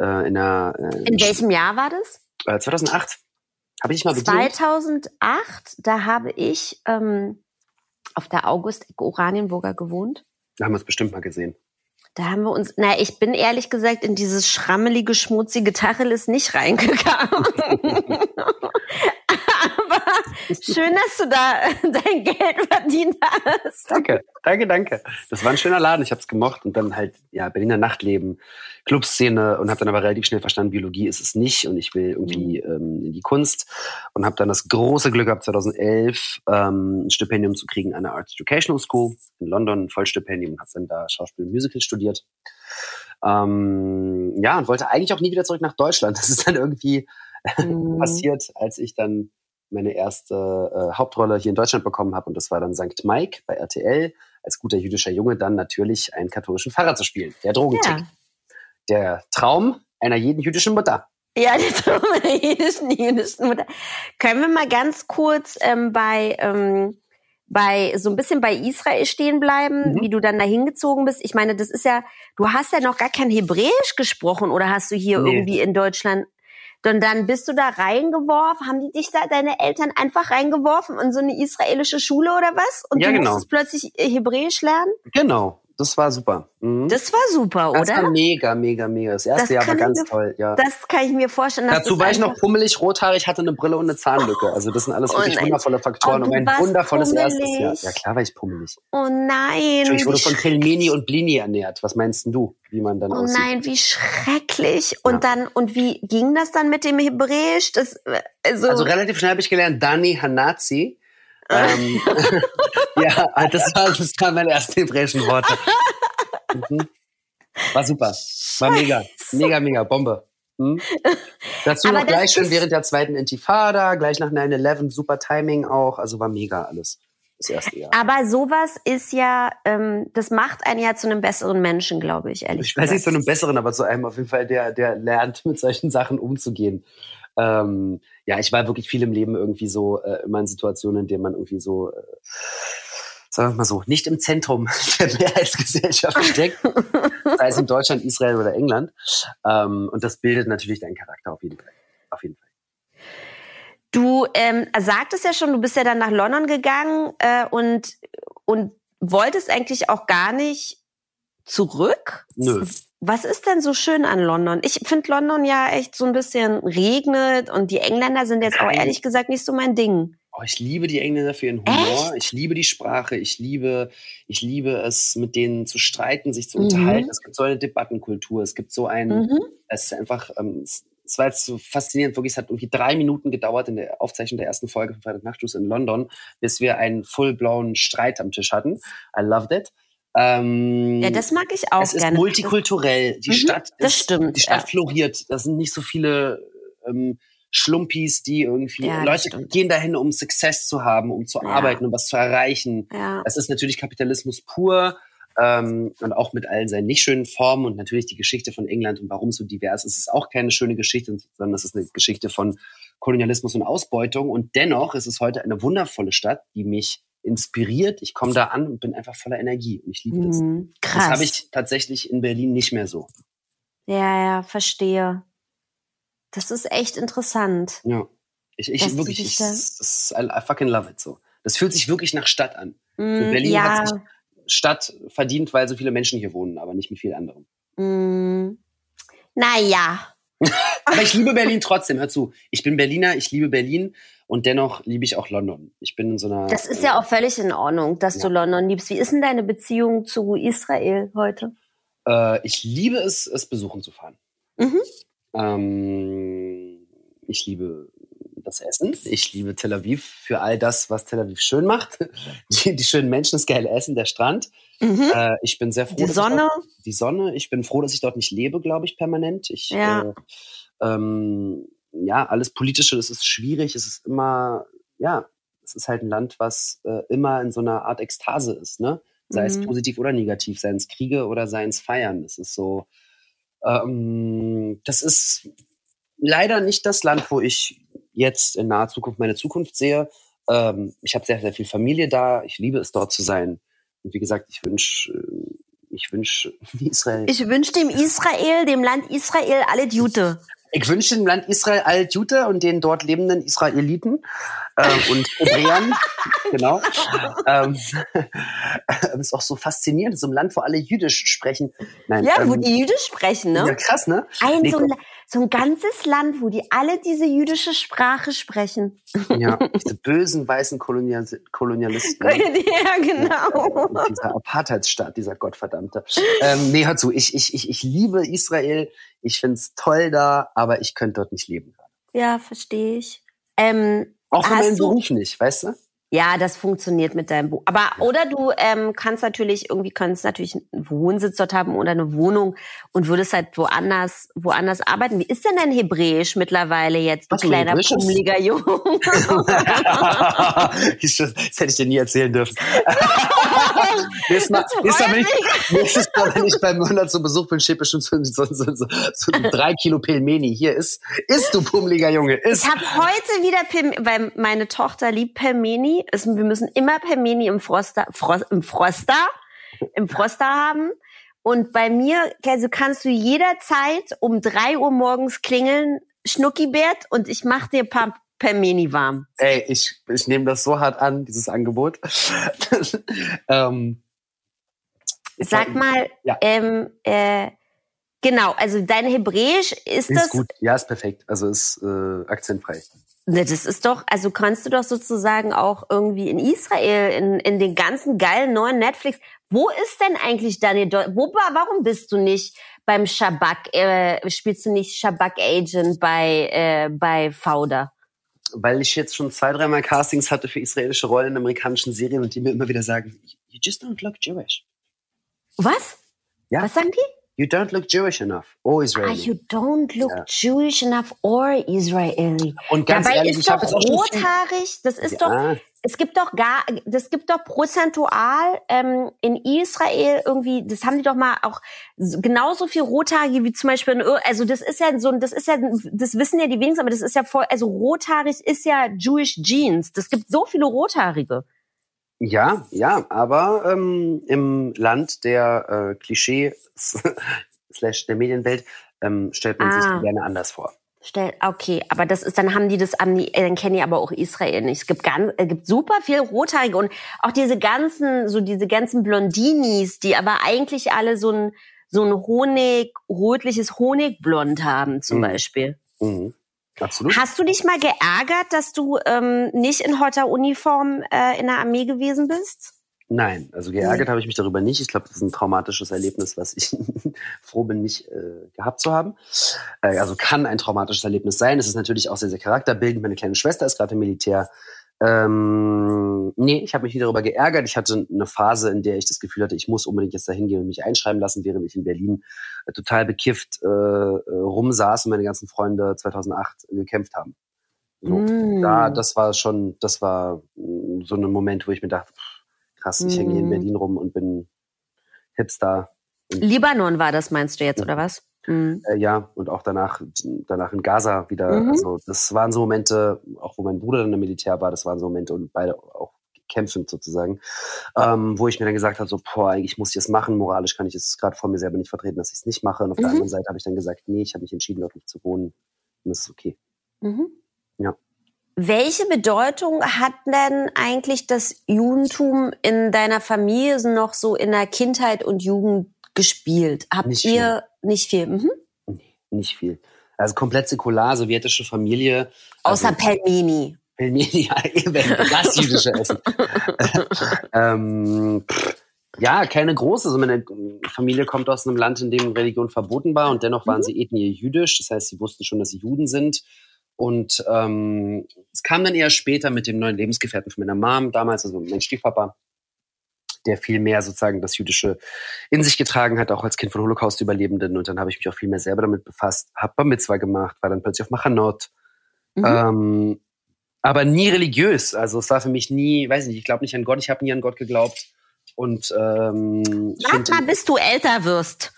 [SPEAKER 1] Äh, in, der,
[SPEAKER 2] äh, in welchem Jahr war das?
[SPEAKER 1] Äh, 2008. Habe ich mal
[SPEAKER 2] bedient. 2008, da habe ich ähm, auf der August Oranienburger gewohnt.
[SPEAKER 1] Da haben wir es bestimmt mal gesehen.
[SPEAKER 2] Da haben wir uns, na, ich bin ehrlich gesagt in dieses schrammelige, schmutzige Tacheles nicht reingegangen. Schön, dass du da dein Geld verdient hast.
[SPEAKER 1] Danke, danke, danke. Das war ein schöner Laden. Ich habe es gemocht und dann halt ja Berliner Nachtleben, Clubszene und habe dann aber relativ schnell verstanden, Biologie ist es nicht und ich will irgendwie mhm. ähm, in die Kunst und habe dann das große Glück gehabt 2011 ähm, ein Stipendium zu kriegen an der Arts Educational School in London, ein Vollstipendium und habe dann da Schauspiel und Musical studiert. Ähm, ja und wollte eigentlich auch nie wieder zurück nach Deutschland. Das ist dann irgendwie mhm. passiert, als ich dann meine erste äh, Hauptrolle hier in Deutschland bekommen habe. Und das war dann St. Mike bei RTL, als guter jüdischer Junge dann natürlich einen katholischen Pfarrer zu spielen. Der Drogentrick. Ja. Der Traum einer jeden jüdischen Mutter.
[SPEAKER 2] Ja, der Traum einer jüdischen, jüdischen Mutter. Können wir mal ganz kurz ähm, bei, ähm, bei so ein bisschen bei Israel stehen bleiben, mhm. wie du dann da hingezogen bist? Ich meine, das ist ja, du hast ja noch gar kein Hebräisch gesprochen oder hast du hier nee. irgendwie in Deutschland und dann bist du da reingeworfen, haben die dich da, deine Eltern einfach reingeworfen in so eine israelische Schule oder was? Und
[SPEAKER 1] ja,
[SPEAKER 2] du
[SPEAKER 1] genau.
[SPEAKER 2] musstest plötzlich Hebräisch lernen?
[SPEAKER 1] Genau das war super.
[SPEAKER 2] Mhm. Das war super, oder?
[SPEAKER 1] Das war mega, mega, mega. Das erste das Jahr war ganz
[SPEAKER 2] mir,
[SPEAKER 1] toll, ja.
[SPEAKER 2] Das kann ich mir vorstellen.
[SPEAKER 1] Dazu war ich noch pummelig, rothaarig, hatte eine Brille und eine Zahnlücke. Also das sind alles oh, wirklich nein. wundervolle Faktoren
[SPEAKER 2] oh,
[SPEAKER 1] und ein wundervolles pummelig. erstes Jahr. Ja, klar war ich pummelig.
[SPEAKER 2] Oh nein.
[SPEAKER 1] Ich wurde von Pelmeni und Blini ernährt. Was meinst du, wie man dann
[SPEAKER 2] oh,
[SPEAKER 1] aussieht?
[SPEAKER 2] Oh nein, wie schrecklich. Und ja. dann, und wie ging das dann mit dem Hebräisch? Das,
[SPEAKER 1] also, also relativ schnell habe ich gelernt, Dani Hanazi. Ähm, ja, das war, das waren meine ersten hebräischen Worte. Mhm. War super. War mega. Mega, mega. Bombe. Hm? Dazu Aber noch gleich schon während der zweiten Intifada, gleich nach 9-11, super Timing auch. Also war mega alles. Das erste Jahr.
[SPEAKER 2] Aber sowas ist ja, ähm, das macht einen ja zu einem besseren Menschen, glaube ich, ehrlich
[SPEAKER 1] Ich weiß nicht zu einem besseren, aber zu einem auf jeden Fall, der, der lernt, mit solchen Sachen umzugehen. Ähm, ja, ich war wirklich viel im Leben irgendwie so, äh, immer in Situationen, in denen man irgendwie so äh, sagen wir mal so, nicht im Zentrum der Mehrheitsgesellschaft steckt, sei es in Deutschland, Israel oder England. Ähm, und das bildet natürlich deinen Charakter auf jeden Fall. Auf jeden Fall.
[SPEAKER 2] Du ähm, sagtest ja schon, du bist ja dann nach London gegangen äh, und, und wolltest eigentlich auch gar nicht zurück.
[SPEAKER 1] Nö.
[SPEAKER 2] Was ist denn so schön an London? Ich finde London ja echt so ein bisschen regnet und die Engländer sind jetzt auch ehrlich gesagt nicht so mein Ding.
[SPEAKER 1] Oh, ich liebe die Engländer für ihren Humor. Echt? Ich liebe die Sprache. Ich liebe, ich liebe es, mit denen zu streiten, sich zu mhm. unterhalten. Es gibt so eine Debattenkultur. Es gibt so ein, mhm. es ist einfach, ähm, es, es war jetzt so faszinierend, wirklich, es hat irgendwie drei Minuten gedauert in der Aufzeichnung der ersten Folge von Freitag Nachtschluss in London, bis wir einen full-blown Streit am Tisch hatten. I loved it.
[SPEAKER 2] Ähm, ja, das mag ich auch
[SPEAKER 1] es
[SPEAKER 2] gerne.
[SPEAKER 1] Es ist multikulturell. Die mhm, Stadt,
[SPEAKER 2] das stimmt,
[SPEAKER 1] die Stadt ja. floriert. Da sind nicht so viele ähm, Schlumpis, die irgendwie ja, Leute stimmt. gehen dahin, um Success zu haben, um zu ja. arbeiten, um was zu erreichen. Ja. Das ist natürlich Kapitalismus pur ähm, und auch mit all seinen nicht schönen Formen und natürlich die Geschichte von England und warum so divers ist, ist auch keine schöne Geschichte, sondern es ist eine Geschichte von Kolonialismus und Ausbeutung. Und dennoch ist es heute eine wundervolle Stadt, die mich inspiriert. Ich komme da an und bin einfach voller Energie und ich liebe das. Mhm, krass. Das habe ich tatsächlich in Berlin nicht mehr so.
[SPEAKER 2] Ja, ja, verstehe. Das ist echt interessant.
[SPEAKER 1] Ja. Ich, ich wirklich, ich, das, das, I, I fucking love it so. Das fühlt sich wirklich nach Stadt an. Mm, Berlin ja. hat sich Stadt verdient, weil so viele Menschen hier wohnen, aber nicht mit viel anderem.
[SPEAKER 2] Mm, naja.
[SPEAKER 1] aber ich liebe Berlin trotzdem, hör zu. Ich bin Berliner, ich liebe Berlin und dennoch liebe ich auch London. Ich bin in so einer.
[SPEAKER 2] Das ist ja auch völlig in Ordnung, dass ja. du London liebst. Wie ist denn deine Beziehung zu Israel heute?
[SPEAKER 1] Äh, ich liebe es, es besuchen zu fahren. Mhm. Ähm, ich liebe das Essen. Ich liebe Tel Aviv für all das, was Tel Aviv schön macht. Die, die schönen Menschen, das geile Essen, der Strand. Mhm. Äh, ich bin sehr froh.
[SPEAKER 2] Die Sonne?
[SPEAKER 1] Dort, die Sonne. Ich bin froh, dass ich dort nicht lebe, glaube ich, permanent. Ich, ja. Äh, ähm, ja, alles Politische, das ist schwierig. Es ist immer, ja, es ist halt ein Land, was äh, immer in so einer Art Ekstase ist, ne? Sei mhm. es positiv oder negativ, seien es Kriege oder seien es Feiern. Das ist so, ähm, das ist leider nicht das Land, wo ich jetzt in naher Zukunft meine Zukunft sehe. Ähm, ich habe sehr, sehr viel Familie da. Ich liebe es, dort zu sein. Und wie gesagt, ich wünsche äh, ich wünsche Israel.
[SPEAKER 2] Ich wünsche dem Israel, dem Land Israel, alle Jute.
[SPEAKER 1] Ich wünsche dem Land Israel alle Jute und den dort lebenden Israeliten äh, und Hebräern. genau. Ähm, ist auch so faszinierend, so ein Land, wo alle Jüdisch sprechen.
[SPEAKER 2] Nein, ja, ähm, wo die Jüdisch sprechen, ne?
[SPEAKER 1] Ja, krass, ne?
[SPEAKER 2] Ein nee, so ein so ein ganzes Land, wo die alle diese jüdische Sprache sprechen.
[SPEAKER 1] Ja, diese bösen weißen Kolonial Kolonialisten.
[SPEAKER 2] Ja, genau.
[SPEAKER 1] Ja, dieser Apartheidsstaat, dieser Gottverdammte. Ähm, nee, hör zu, ich, ich, ich, ich liebe Israel, ich find's toll da, aber ich könnte dort nicht leben.
[SPEAKER 2] Ja, verstehe ich. Ähm,
[SPEAKER 1] Auch für meinen Beruf nicht, weißt du?
[SPEAKER 2] Ja, das funktioniert mit deinem Buch. Aber oder du ähm, kannst natürlich irgendwie kannst natürlich einen Wohnsitz dort haben oder eine Wohnung und würdest halt woanders woanders arbeiten. Wie ist denn dein Hebräisch mittlerweile jetzt, du kleiner pummeliger Junge?
[SPEAKER 1] das hätte ich dir nie erzählen dürfen. nächstes Mal, nächstes Mal, ich, nächstes Mal, wenn ich beim Monat zu Besuch bin, steht bestimmt so, so, so, so, so drei Kilo Pelmeni. Hier ist, isst du pummeliger Junge, isst.
[SPEAKER 2] Ich habe heute wieder Pelmeni, weil meine Tochter liebt Pelmeni ist, wir müssen immer Permeni im Froster, Frost, im Froster, im Froster haben. Und bei mir, also kannst du jederzeit um drei Uhr morgens klingeln, Schnuckibert, und ich mache dir ein paar Permeni warm.
[SPEAKER 1] Ey, ich, ich nehme das so hart an, dieses Angebot.
[SPEAKER 2] ähm, Sag mal, ja. ähm, äh, genau, also dein Hebräisch ist, ist das.
[SPEAKER 1] Gut, ja, ist perfekt. Also ist äh, akzentfrei.
[SPEAKER 2] Ne, das ist doch, also kannst du doch sozusagen auch irgendwie in Israel, in, in den ganzen geilen neuen Netflix. Wo ist denn eigentlich Daniel Wo, warum bist du nicht beim Shabak, äh, spielst du nicht Shabak Agent bei, äh, bei Fauda?
[SPEAKER 1] Weil ich jetzt schon zwei, dreimal Castings hatte für israelische Rollen in amerikanischen Serien und die mir immer wieder sagen, you just don't look Jewish.
[SPEAKER 2] Was? Ja. Was sagen die?
[SPEAKER 1] You don't look Jewish enough or ah, Israeli. Ah,
[SPEAKER 2] you don't look ja. Jewish enough or Israeli.
[SPEAKER 1] Und ganz
[SPEAKER 2] Dabei
[SPEAKER 1] ehrlich,
[SPEAKER 2] ist doch rothaarig, das ist ja. doch, es gibt doch gar, das gibt doch prozentual ähm, in Israel irgendwie, das haben die doch mal auch genauso viel Rothaarige wie zum Beispiel, in, also das ist ja so, das ist ja, das wissen ja die wenigsten, aber das ist ja voll, also rothaarig ist ja Jewish Jeans. Das gibt so viele Rothaarige.
[SPEAKER 1] Ja, ja, aber ähm, im Land der äh, Klischee slash der Medienwelt ähm, stellt man ah. sich gerne anders vor.
[SPEAKER 2] Stell, okay, aber das ist, dann haben die das, dann kennen die aber auch Israel nicht. Es gibt ganz, es gibt super viel Rothaarige und auch diese ganzen, so diese ganzen Blondinis, die aber eigentlich alle so ein, so ein Honig, rötliches Honigblond haben, zum mhm. Beispiel. Mhm.
[SPEAKER 1] Absolut.
[SPEAKER 2] Hast du dich mal geärgert, dass du ähm, nicht in hotter Uniform äh, in der Armee gewesen bist?
[SPEAKER 1] Nein, also geärgert habe ich mich darüber nicht. Ich glaube, das ist ein traumatisches Erlebnis, was ich froh bin, nicht äh, gehabt zu haben. Äh, also kann ein traumatisches Erlebnis sein. Es ist natürlich auch sehr, sehr charakterbildend. Meine kleine Schwester ist gerade im Militär. Ähm, nee, ich habe mich nie darüber geärgert. Ich hatte eine Phase, in der ich das Gefühl hatte, ich muss unbedingt jetzt dahin gehen und mich einschreiben lassen, während ich in Berlin äh, total bekifft äh, äh rumsaß und meine ganzen Freunde 2008 gekämpft haben. So, mm. da, das war schon, das war mm, so ein Moment, wo ich mir dachte, pff, krass, ich hänge hier in mhm. Berlin rum und bin Hipster.
[SPEAKER 2] Libanon war das, meinst du jetzt, oder was?
[SPEAKER 1] Mhm. Äh, ja, und auch danach, danach in Gaza wieder. Mhm. Also das waren so Momente, auch wo mein Bruder dann im Militär war, das waren so Momente und beide auch kämpfend sozusagen, ähm, wo ich mir dann gesagt habe, so, boah, eigentlich muss ich es machen, moralisch kann ich es gerade vor mir selber nicht vertreten, dass ich es nicht mache. Und auf mhm. der anderen Seite habe ich dann gesagt, nee, ich habe mich entschieden, dort nicht zu wohnen. Und das ist okay. Mhm. Ja.
[SPEAKER 2] Welche Bedeutung hat denn eigentlich das Judentum in deiner Familie noch so in der Kindheit und Jugend gespielt? Habt nicht ihr viel. nicht viel? Mhm.
[SPEAKER 1] Nee, nicht viel. Also komplett säkular, sowjetische Familie.
[SPEAKER 2] Außer also, Pelmeni.
[SPEAKER 1] Pelmeni, das jüdische Essen. ähm, ja, keine große. Also meine Familie kommt aus einem Land, in dem Religion verboten war und dennoch waren mhm. sie ethnie jüdisch. Das heißt, sie wussten schon, dass sie Juden sind. Und ähm, es kam dann eher später mit dem neuen Lebensgefährten von meiner Mom damals, also mein Stiefpapa, der viel mehr sozusagen das Jüdische in sich getragen hat, auch als Kind von Holocaust-Überlebenden. Und dann habe ich mich auch viel mehr selber damit befasst, habe Bar Mitzvah gemacht, war dann plötzlich auf Machanot. Mhm. Ähm, aber nie religiös. Also es war für mich nie, weiß nicht, ich glaube nicht an Gott, ich habe nie an Gott geglaubt. Und ähm,
[SPEAKER 2] Warte mal, bis du älter wirst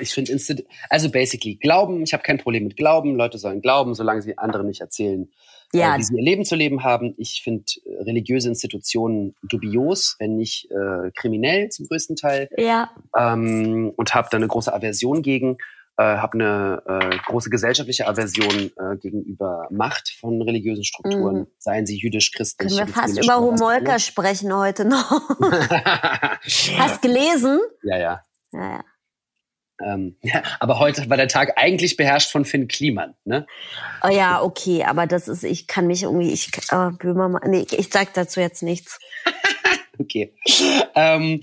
[SPEAKER 1] ich finde Instant, also basically Glauben, ich habe kein Problem mit Glauben, Leute sollen glauben, solange sie anderen nicht erzählen, äh, ja. äh, wie sie ihr Leben zu leben haben. Ich finde äh, religiöse Institutionen dubios, wenn nicht äh, kriminell zum größten Teil.
[SPEAKER 2] Ja.
[SPEAKER 1] Ähm, und habe da eine große Aversion gegen, äh, habe eine äh, große gesellschaftliche Aversion äh, gegenüber Macht von religiösen Strukturen, mhm. seien sie jüdisch, christlich.
[SPEAKER 2] Können wir fast über Homolka sprechen heute noch. Hast gelesen?
[SPEAKER 1] Ja, ja. Ja, ja. Ähm, ja, aber heute war der Tag eigentlich beherrscht von Finn Kliman, ne?
[SPEAKER 2] Oh ja, okay, aber das ist, ich kann mich irgendwie, ich, oh, Böhmermann, nee, ich sag dazu jetzt nichts.
[SPEAKER 1] okay. Ähm,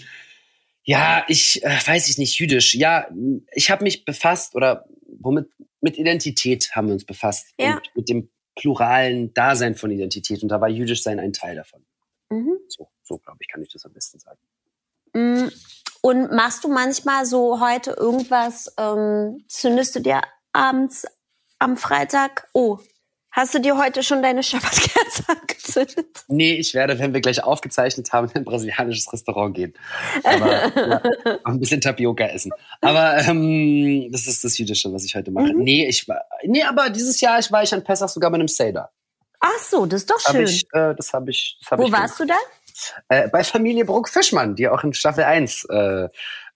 [SPEAKER 1] ja, ich äh, weiß ich nicht, jüdisch. Ja, ich habe mich befasst oder womit mit Identität haben wir uns befasst
[SPEAKER 2] ja.
[SPEAKER 1] und mit dem pluralen Dasein von Identität und da war jüdisch sein ein Teil davon. Mhm. So, so glaube ich, kann ich das am besten sagen.
[SPEAKER 2] Und machst du manchmal so heute irgendwas, ähm, zündest du dir abends am Freitag, oh, Hast du dir heute schon deine Schabbatkerze angezündet?
[SPEAKER 1] Nee, ich werde, wenn wir gleich aufgezeichnet haben, in ein brasilianisches Restaurant gehen. Aber, ja, ein bisschen Tapioca essen. Aber ähm, das ist das Jüdische, was ich heute mache. Mhm. Nee, ich war, nee, aber dieses Jahr ich war ich an Pessach sogar bei einem Seder.
[SPEAKER 2] Ach so, das ist doch schön.
[SPEAKER 1] Hab ich, äh, das habe ich. Das hab
[SPEAKER 2] Wo
[SPEAKER 1] ich
[SPEAKER 2] warst gemacht. du da?
[SPEAKER 1] Äh, bei Familie Bruck-Fischmann, die auch in Staffel 1 äh,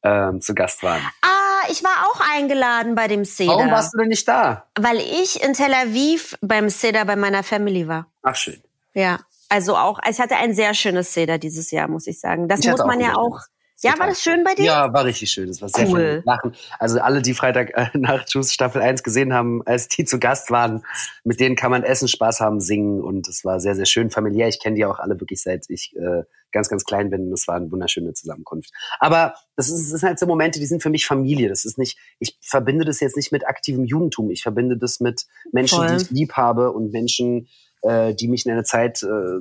[SPEAKER 1] äh, zu Gast waren.
[SPEAKER 2] Ah, ich war auch eingeladen bei dem Seder.
[SPEAKER 1] Warum warst du denn nicht da?
[SPEAKER 2] Weil ich in Tel Aviv beim Seder bei meiner Family war.
[SPEAKER 1] Ach, schön.
[SPEAKER 2] Ja, also auch, ich hatte ein sehr schönes Seder dieses Jahr, muss ich sagen. Das ich muss man ja auch ja, war das schön bei dir?
[SPEAKER 1] Ja, war richtig schön. Das war sehr cool. viel Lachen. Also alle, die Freitag äh, nach Juice Staffel 1 gesehen haben, als die zu Gast waren, mit denen kann man essen, Spaß haben, singen und es war sehr, sehr schön familiär. Ich kenne die auch alle wirklich seit ich äh, ganz, ganz klein bin. Das war eine wunderschöne Zusammenkunft. Aber das, ist, das sind halt so Momente, die sind für mich Familie. Das ist nicht, ich verbinde das jetzt nicht mit aktivem Judentum. Ich verbinde das mit Menschen, Voll. die ich lieb habe und Menschen, äh, die mich in eine Zeit äh,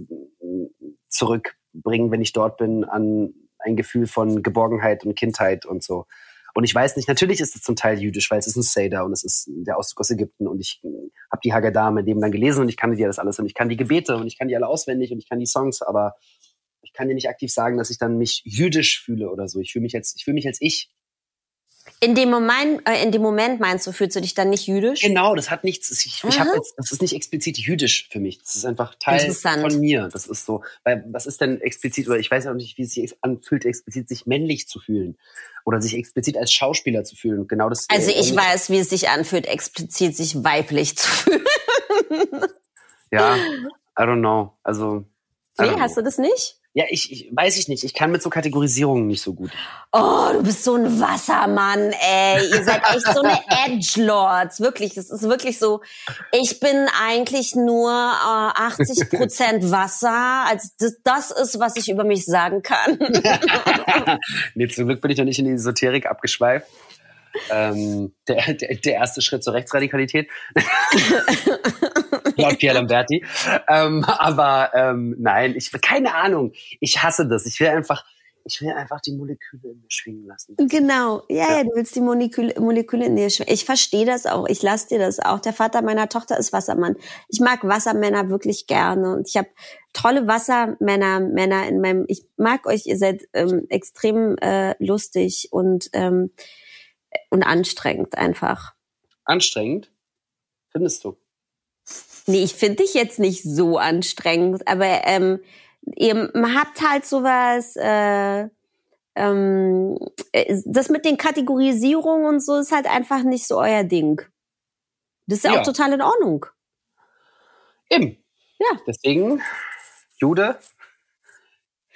[SPEAKER 1] zurückbringen, wenn ich dort bin, an ein Gefühl von Geborgenheit und Kindheit und so. Und ich weiß nicht, natürlich ist es zum Teil jüdisch, weil es ist ein Seder und es ist der Auszug aus Ägypten und ich habe die Haggadah mit dem dann gelesen und ich kann dir das alles und ich kann die Gebete und ich kann die alle auswendig und ich kann die Songs, aber ich kann dir nicht aktiv sagen, dass ich dann mich jüdisch fühle oder so. Ich fühle mich jetzt, ich fühle mich als ich
[SPEAKER 2] in dem Moment, äh, in dem Moment meinst du, fühlst du dich dann nicht jüdisch?
[SPEAKER 1] Genau, das hat nichts. Ich, ich hab jetzt, das ist nicht explizit jüdisch für mich. Das ist einfach Teil von mir. Das ist so. Weil was ist denn explizit oder ich weiß ja auch nicht, wie es sich anfühlt, explizit sich männlich zu fühlen oder sich explizit als Schauspieler zu fühlen. genau das.
[SPEAKER 2] Also äh, ich weiß, wie es sich anfühlt, explizit sich weiblich zu fühlen.
[SPEAKER 1] ja, I don't know. Also.
[SPEAKER 2] Nee, hast du das nicht?
[SPEAKER 1] Ja, ich, ich weiß ich nicht. Ich kann mit so Kategorisierungen nicht so gut.
[SPEAKER 2] Oh, du bist so ein Wassermann, ey. Ihr seid echt so eine Edgelords. Wirklich, es ist wirklich so. Ich bin eigentlich nur äh, 80 Prozent Wasser. Als das, das ist, was ich über mich sagen kann.
[SPEAKER 1] nee, zum Glück bin ich noch nicht in die Esoterik abgeschweift. Ähm, der, der, der erste Schritt zur Rechtsradikalität. Laut Pierre Lamberti. Ähm, aber ähm, nein, ich keine Ahnung. Ich hasse das. Ich will einfach, ich will einfach die Moleküle in mir schwingen lassen.
[SPEAKER 2] Genau, ja, ja, du willst die Moleküle, Moleküle in dir schwingen. Ich verstehe das auch. Ich lasse dir das auch. Der Vater meiner Tochter ist Wassermann. Ich mag Wassermänner wirklich gerne und ich habe tolle Wassermänner, Männer in meinem. Ich mag euch. Ihr seid ähm, extrem äh, lustig und ähm, und anstrengend einfach.
[SPEAKER 1] Anstrengend? Findest du?
[SPEAKER 2] Nee, ich finde dich jetzt nicht so anstrengend, aber ähm, ihr habt halt sowas, äh, ähm, äh, das mit den Kategorisierungen und so ist halt einfach nicht so euer Ding. Das ist ja, ja. auch total in Ordnung.
[SPEAKER 1] Eben.
[SPEAKER 2] Ja.
[SPEAKER 1] Deswegen, Jude,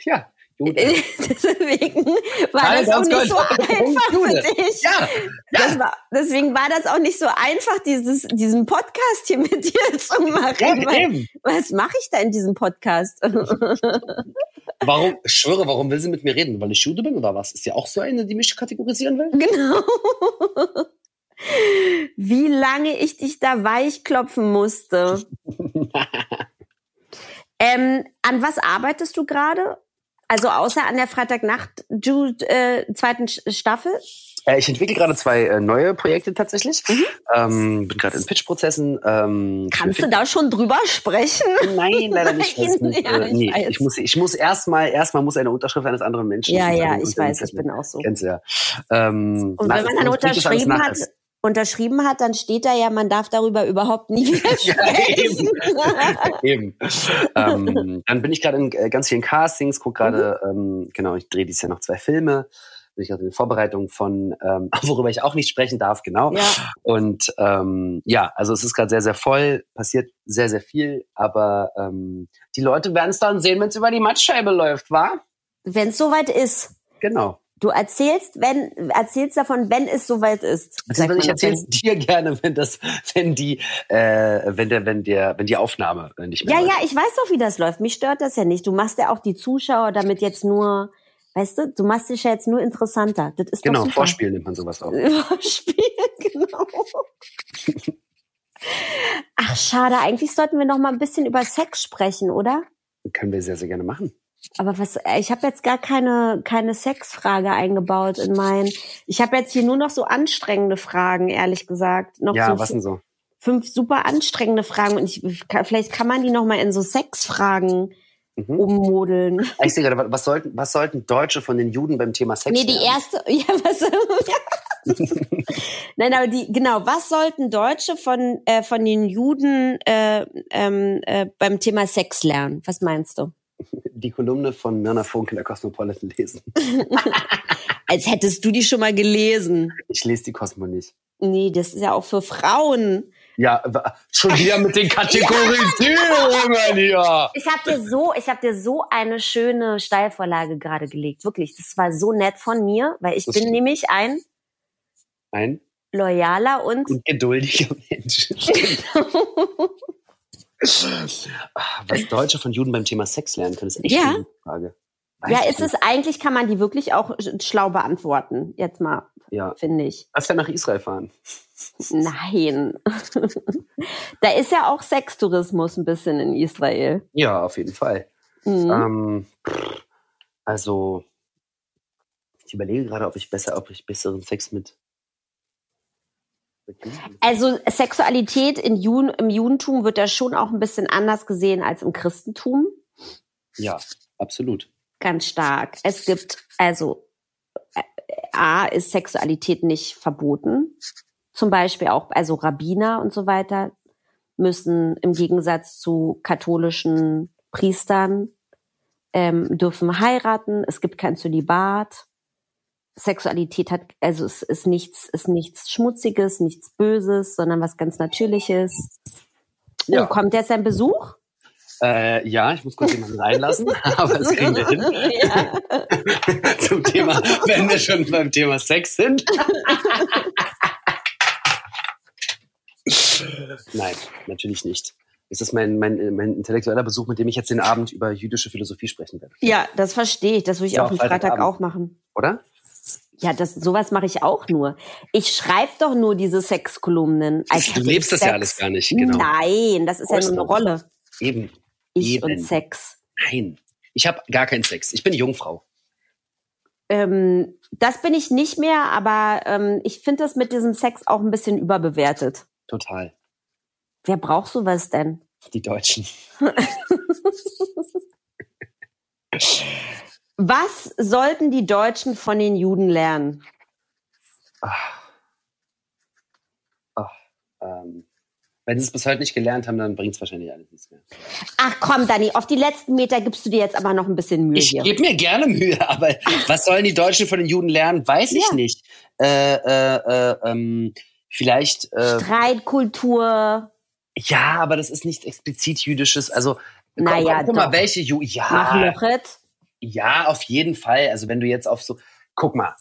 [SPEAKER 1] ja,
[SPEAKER 2] deswegen war Alles das auch nicht so einfach für dich. Ja, ja. War, deswegen war das auch nicht so einfach, dieses, diesen Podcast hier mit dir zu machen. Ja, was mache ich da in diesem Podcast?
[SPEAKER 1] warum, ich schwöre, warum will sie mit mir reden? Weil ich Jude bin oder was? Ist ja auch so eine, die mich kategorisieren will?
[SPEAKER 2] Genau. Wie lange ich dich da weichklopfen musste. ähm, an was arbeitest du gerade? Also außer an der Freitagnacht Jude äh, zweiten Staffel?
[SPEAKER 1] Äh, ich entwickle gerade zwei äh, neue Projekte tatsächlich. Mhm. Ähm, bin gerade in Pitch-Prozessen. Ähm,
[SPEAKER 2] Kannst du da schon drüber sprechen?
[SPEAKER 1] Nein, leider nicht. ja, äh, ich, nee, ich muss, ich muss erstmal, erstmal muss eine Unterschrift eines anderen Menschen.
[SPEAKER 2] Ja, ja, ich weiß, ich bin auch so.
[SPEAKER 1] Kennst du ja. Ähm,
[SPEAKER 2] Und wenn man dann unterschrieben hat, unterschrieben hat, dann steht da ja, man darf darüber überhaupt nie wieder sprechen.
[SPEAKER 1] ja, eben. eben. ähm, dann bin ich gerade in äh, ganz vielen Castings, gucke gerade, mhm. ähm, genau, ich drehe dieses Jahr noch zwei Filme. Bin ich gerade in Vorbereitung von, ähm, worüber ich auch nicht sprechen darf, genau. Ja. Und ähm, ja, also es ist gerade sehr, sehr voll, passiert sehr, sehr viel, aber ähm, die Leute werden es dann sehen, wenn es über die Mattscheibe läuft, wa?
[SPEAKER 2] Wenn es soweit ist.
[SPEAKER 1] Genau.
[SPEAKER 2] Du erzählst, wenn, erzählst davon, wenn es soweit ist.
[SPEAKER 1] Also ich erzähle es dir gerne, wenn das, wenn die, äh, wenn der, wenn der, wenn die Aufnahme nicht
[SPEAKER 2] mehr. Ja, läuft. ja, ich weiß doch, wie das läuft. Mich stört das ja nicht. Du machst ja auch die Zuschauer damit jetzt nur, weißt du, du machst dich ja jetzt nur interessanter. Das ist
[SPEAKER 1] genau, Vorspiel nennt man sowas auch.
[SPEAKER 2] Vorspiel, genau. Ach, schade. Eigentlich sollten wir noch mal ein bisschen über Sex sprechen, oder?
[SPEAKER 1] Können wir sehr, sehr gerne machen.
[SPEAKER 2] Aber was, äh, ich habe jetzt gar keine, keine Sexfrage eingebaut in mein. Ich habe jetzt hier nur noch so anstrengende Fragen, ehrlich gesagt. Noch
[SPEAKER 1] ja,
[SPEAKER 2] so
[SPEAKER 1] was denn so?
[SPEAKER 2] Fünf super anstrengende Fragen. Und ich, vielleicht kann man die noch mal in so Sexfragen mhm. ummodeln.
[SPEAKER 1] Ich sehe gerade, was sollten, was sollten Deutsche von den Juden beim Thema Sex
[SPEAKER 2] Nee, die lernen? erste, ja, was, ja. Nein, aber die, genau, was sollten Deutsche von, äh, von den Juden äh, ähm, äh, beim Thema Sex lernen? Was meinst du?
[SPEAKER 1] Die Kolumne von Mirna Funk in der Cosmopolitan lesen.
[SPEAKER 2] Als hättest du die schon mal gelesen.
[SPEAKER 1] Ich lese die Cosmo nicht.
[SPEAKER 2] Nee, das ist ja auch für Frauen.
[SPEAKER 1] Ja, schon wieder mit den Kategorisierungen hier.
[SPEAKER 2] Ich habe dir so, ich habe dir so eine schöne Steilvorlage gerade gelegt, wirklich. Das war so nett von mir, weil ich das bin stimmt. nämlich ein
[SPEAKER 1] ein
[SPEAKER 2] loyaler und,
[SPEAKER 1] und geduldiger Mensch. Was Deutsche von Juden beim Thema Sex lernen können, ist echt ja. eine Frage.
[SPEAKER 2] Weiß ja, ist es eigentlich, kann man die wirklich auch schlau beantworten, jetzt mal, ja. finde ich.
[SPEAKER 1] Lass ja nach Israel fahren.
[SPEAKER 2] Nein. da ist ja auch Sextourismus ein bisschen in Israel.
[SPEAKER 1] Ja, auf jeden Fall. Mhm. Ähm, also, ich überlege gerade, ob ich besser, ob ich besseren Sex mit
[SPEAKER 2] also Sexualität in Juden, im Judentum wird da schon auch ein bisschen anders gesehen als im Christentum.
[SPEAKER 1] Ja, absolut.
[SPEAKER 2] Ganz stark. Es gibt also äh, A ist Sexualität nicht verboten. Zum Beispiel auch, also Rabbiner und so weiter müssen im Gegensatz zu katholischen Priestern ähm, dürfen heiraten. Es gibt kein Zölibat. Sexualität hat, also es ist nichts, ist nichts Schmutziges, nichts Böses, sondern was ganz Natürliches. Ja. Oh, kommt jetzt ein Besuch?
[SPEAKER 1] Äh, ja, ich muss kurz jemanden reinlassen, aber das kriegen wir hin. Ja. Zum Thema, wenn wir schon beim Thema Sex sind. Nein, natürlich nicht. Es ist mein, mein, mein intellektueller Besuch, mit dem ich jetzt den Abend über jüdische Philosophie sprechen werde.
[SPEAKER 2] Ja, das verstehe ich. Das würde ich auch am Freitag auch machen.
[SPEAKER 1] Oder?
[SPEAKER 2] Ja, das, sowas mache ich auch nur. Ich schreibe doch nur diese Sexkolumnen.
[SPEAKER 1] du lebst das ja alles gar nicht, genau.
[SPEAKER 2] Nein, das ist ja nur eine Rolle.
[SPEAKER 1] Eben.
[SPEAKER 2] Ich
[SPEAKER 1] Eben.
[SPEAKER 2] und Sex.
[SPEAKER 1] Nein, ich habe gar keinen Sex. Ich bin Jungfrau.
[SPEAKER 2] Ähm, das bin ich nicht mehr, aber ähm, ich finde das mit diesem Sex auch ein bisschen überbewertet.
[SPEAKER 1] Total.
[SPEAKER 2] Wer braucht sowas denn?
[SPEAKER 1] Die Deutschen.
[SPEAKER 2] Was sollten die Deutschen von den Juden lernen?
[SPEAKER 1] Ach. Ach, ähm. Wenn sie es bis heute nicht gelernt haben, dann bringt es wahrscheinlich alles nichts mehr.
[SPEAKER 2] Ach komm, Dani, auf die letzten Meter gibst du dir jetzt aber noch ein bisschen Mühe.
[SPEAKER 1] Ich gebe mir gerne Mühe, aber was sollen die Deutschen von den Juden lernen, weiß ja. ich nicht. Äh, äh, äh, ähm, vielleicht.
[SPEAKER 2] Äh, Streitkultur.
[SPEAKER 1] Ja, aber das ist nicht explizit jüdisches. Also,
[SPEAKER 2] naja,
[SPEAKER 1] guck, guck mal, welche Juden. Ja.
[SPEAKER 2] Mach
[SPEAKER 1] Ja, auf jeden Fall. Also, wenn du jetzt auf so. Guck mal,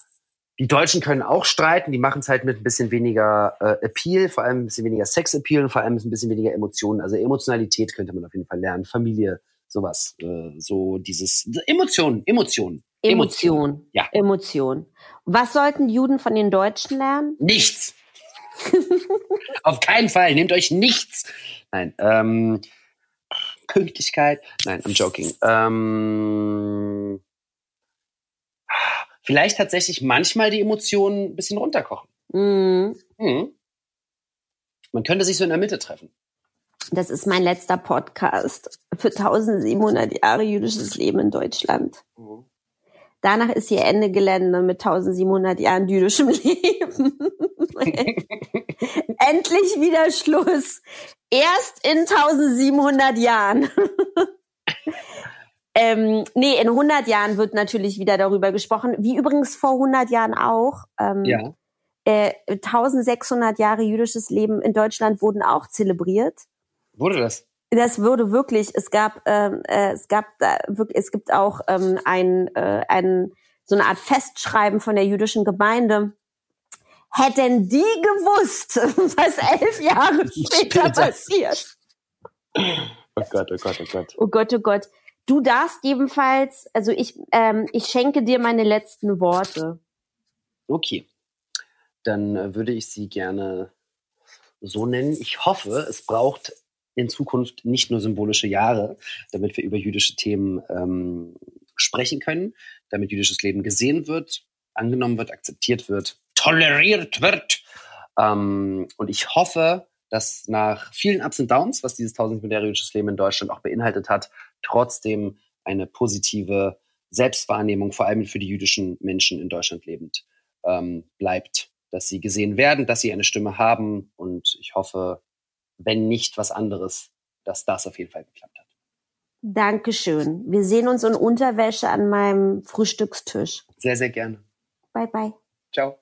[SPEAKER 1] die Deutschen können auch streiten, die machen es halt mit ein bisschen weniger äh, Appeal, vor allem ein bisschen weniger Sex-Appeal und vor allem ein bisschen weniger Emotionen. Also Emotionalität könnte man auf jeden Fall lernen, Familie, sowas. Äh, so dieses Emotionen, Emotionen.
[SPEAKER 2] Emotion. Ja. Emotion. Was sollten Juden von den Deutschen lernen?
[SPEAKER 1] Nichts. auf keinen Fall. Nehmt euch nichts. Nein. Ähm, Pünktlichkeit. Nein, I'm joking. Ähm, vielleicht tatsächlich manchmal die Emotionen ein bisschen runterkochen.
[SPEAKER 2] Mhm.
[SPEAKER 1] Mhm. Man könnte sich so in der Mitte treffen.
[SPEAKER 2] Das ist mein letzter Podcast für 1700 Jahre jüdisches Leben in Deutschland. Mhm. Danach ist hier Ende Gelände mit 1700 Jahren jüdischem Leben. Endlich wieder Schluss. Erst in 1700 Jahren. Ähm, nee, in 100 Jahren wird natürlich wieder darüber gesprochen, wie übrigens vor 100 Jahren auch. Ähm,
[SPEAKER 1] ja.
[SPEAKER 2] Äh, 1600 Jahre jüdisches Leben in Deutschland wurden auch zelebriert.
[SPEAKER 1] Wurde das?
[SPEAKER 2] Das wurde wirklich. Es gab, ähm, äh, es gab da wirklich, es gibt auch ähm, ein, äh, ein so eine Art Festschreiben von der jüdischen Gemeinde. Hätten die gewusst, was elf Jahre später passiert.
[SPEAKER 1] Oh Gott, oh Gott, oh Gott.
[SPEAKER 2] Oh Gott, oh Gott. Du darfst jedenfalls, also ich, ähm, ich schenke dir meine letzten Worte.
[SPEAKER 1] Okay. Dann äh, würde ich sie gerne so nennen. Ich hoffe, es braucht in Zukunft nicht nur symbolische Jahre, damit wir über jüdische Themen ähm, sprechen können, damit jüdisches Leben gesehen wird, angenommen wird, akzeptiert wird, toleriert wird. Ähm, und ich hoffe, dass nach vielen Ups und Downs, was dieses 1000 jüdisches Leben in Deutschland auch beinhaltet hat, trotzdem eine positive Selbstwahrnehmung, vor allem für die jüdischen Menschen in Deutschland lebend, ähm, bleibt, dass sie gesehen werden, dass sie eine Stimme haben und ich hoffe, wenn nicht was anderes, dass das auf jeden Fall geklappt hat.
[SPEAKER 2] Dankeschön. Wir sehen uns in Unterwäsche an meinem Frühstückstisch.
[SPEAKER 1] Sehr, sehr gerne.
[SPEAKER 2] Bye bye.
[SPEAKER 1] Ciao.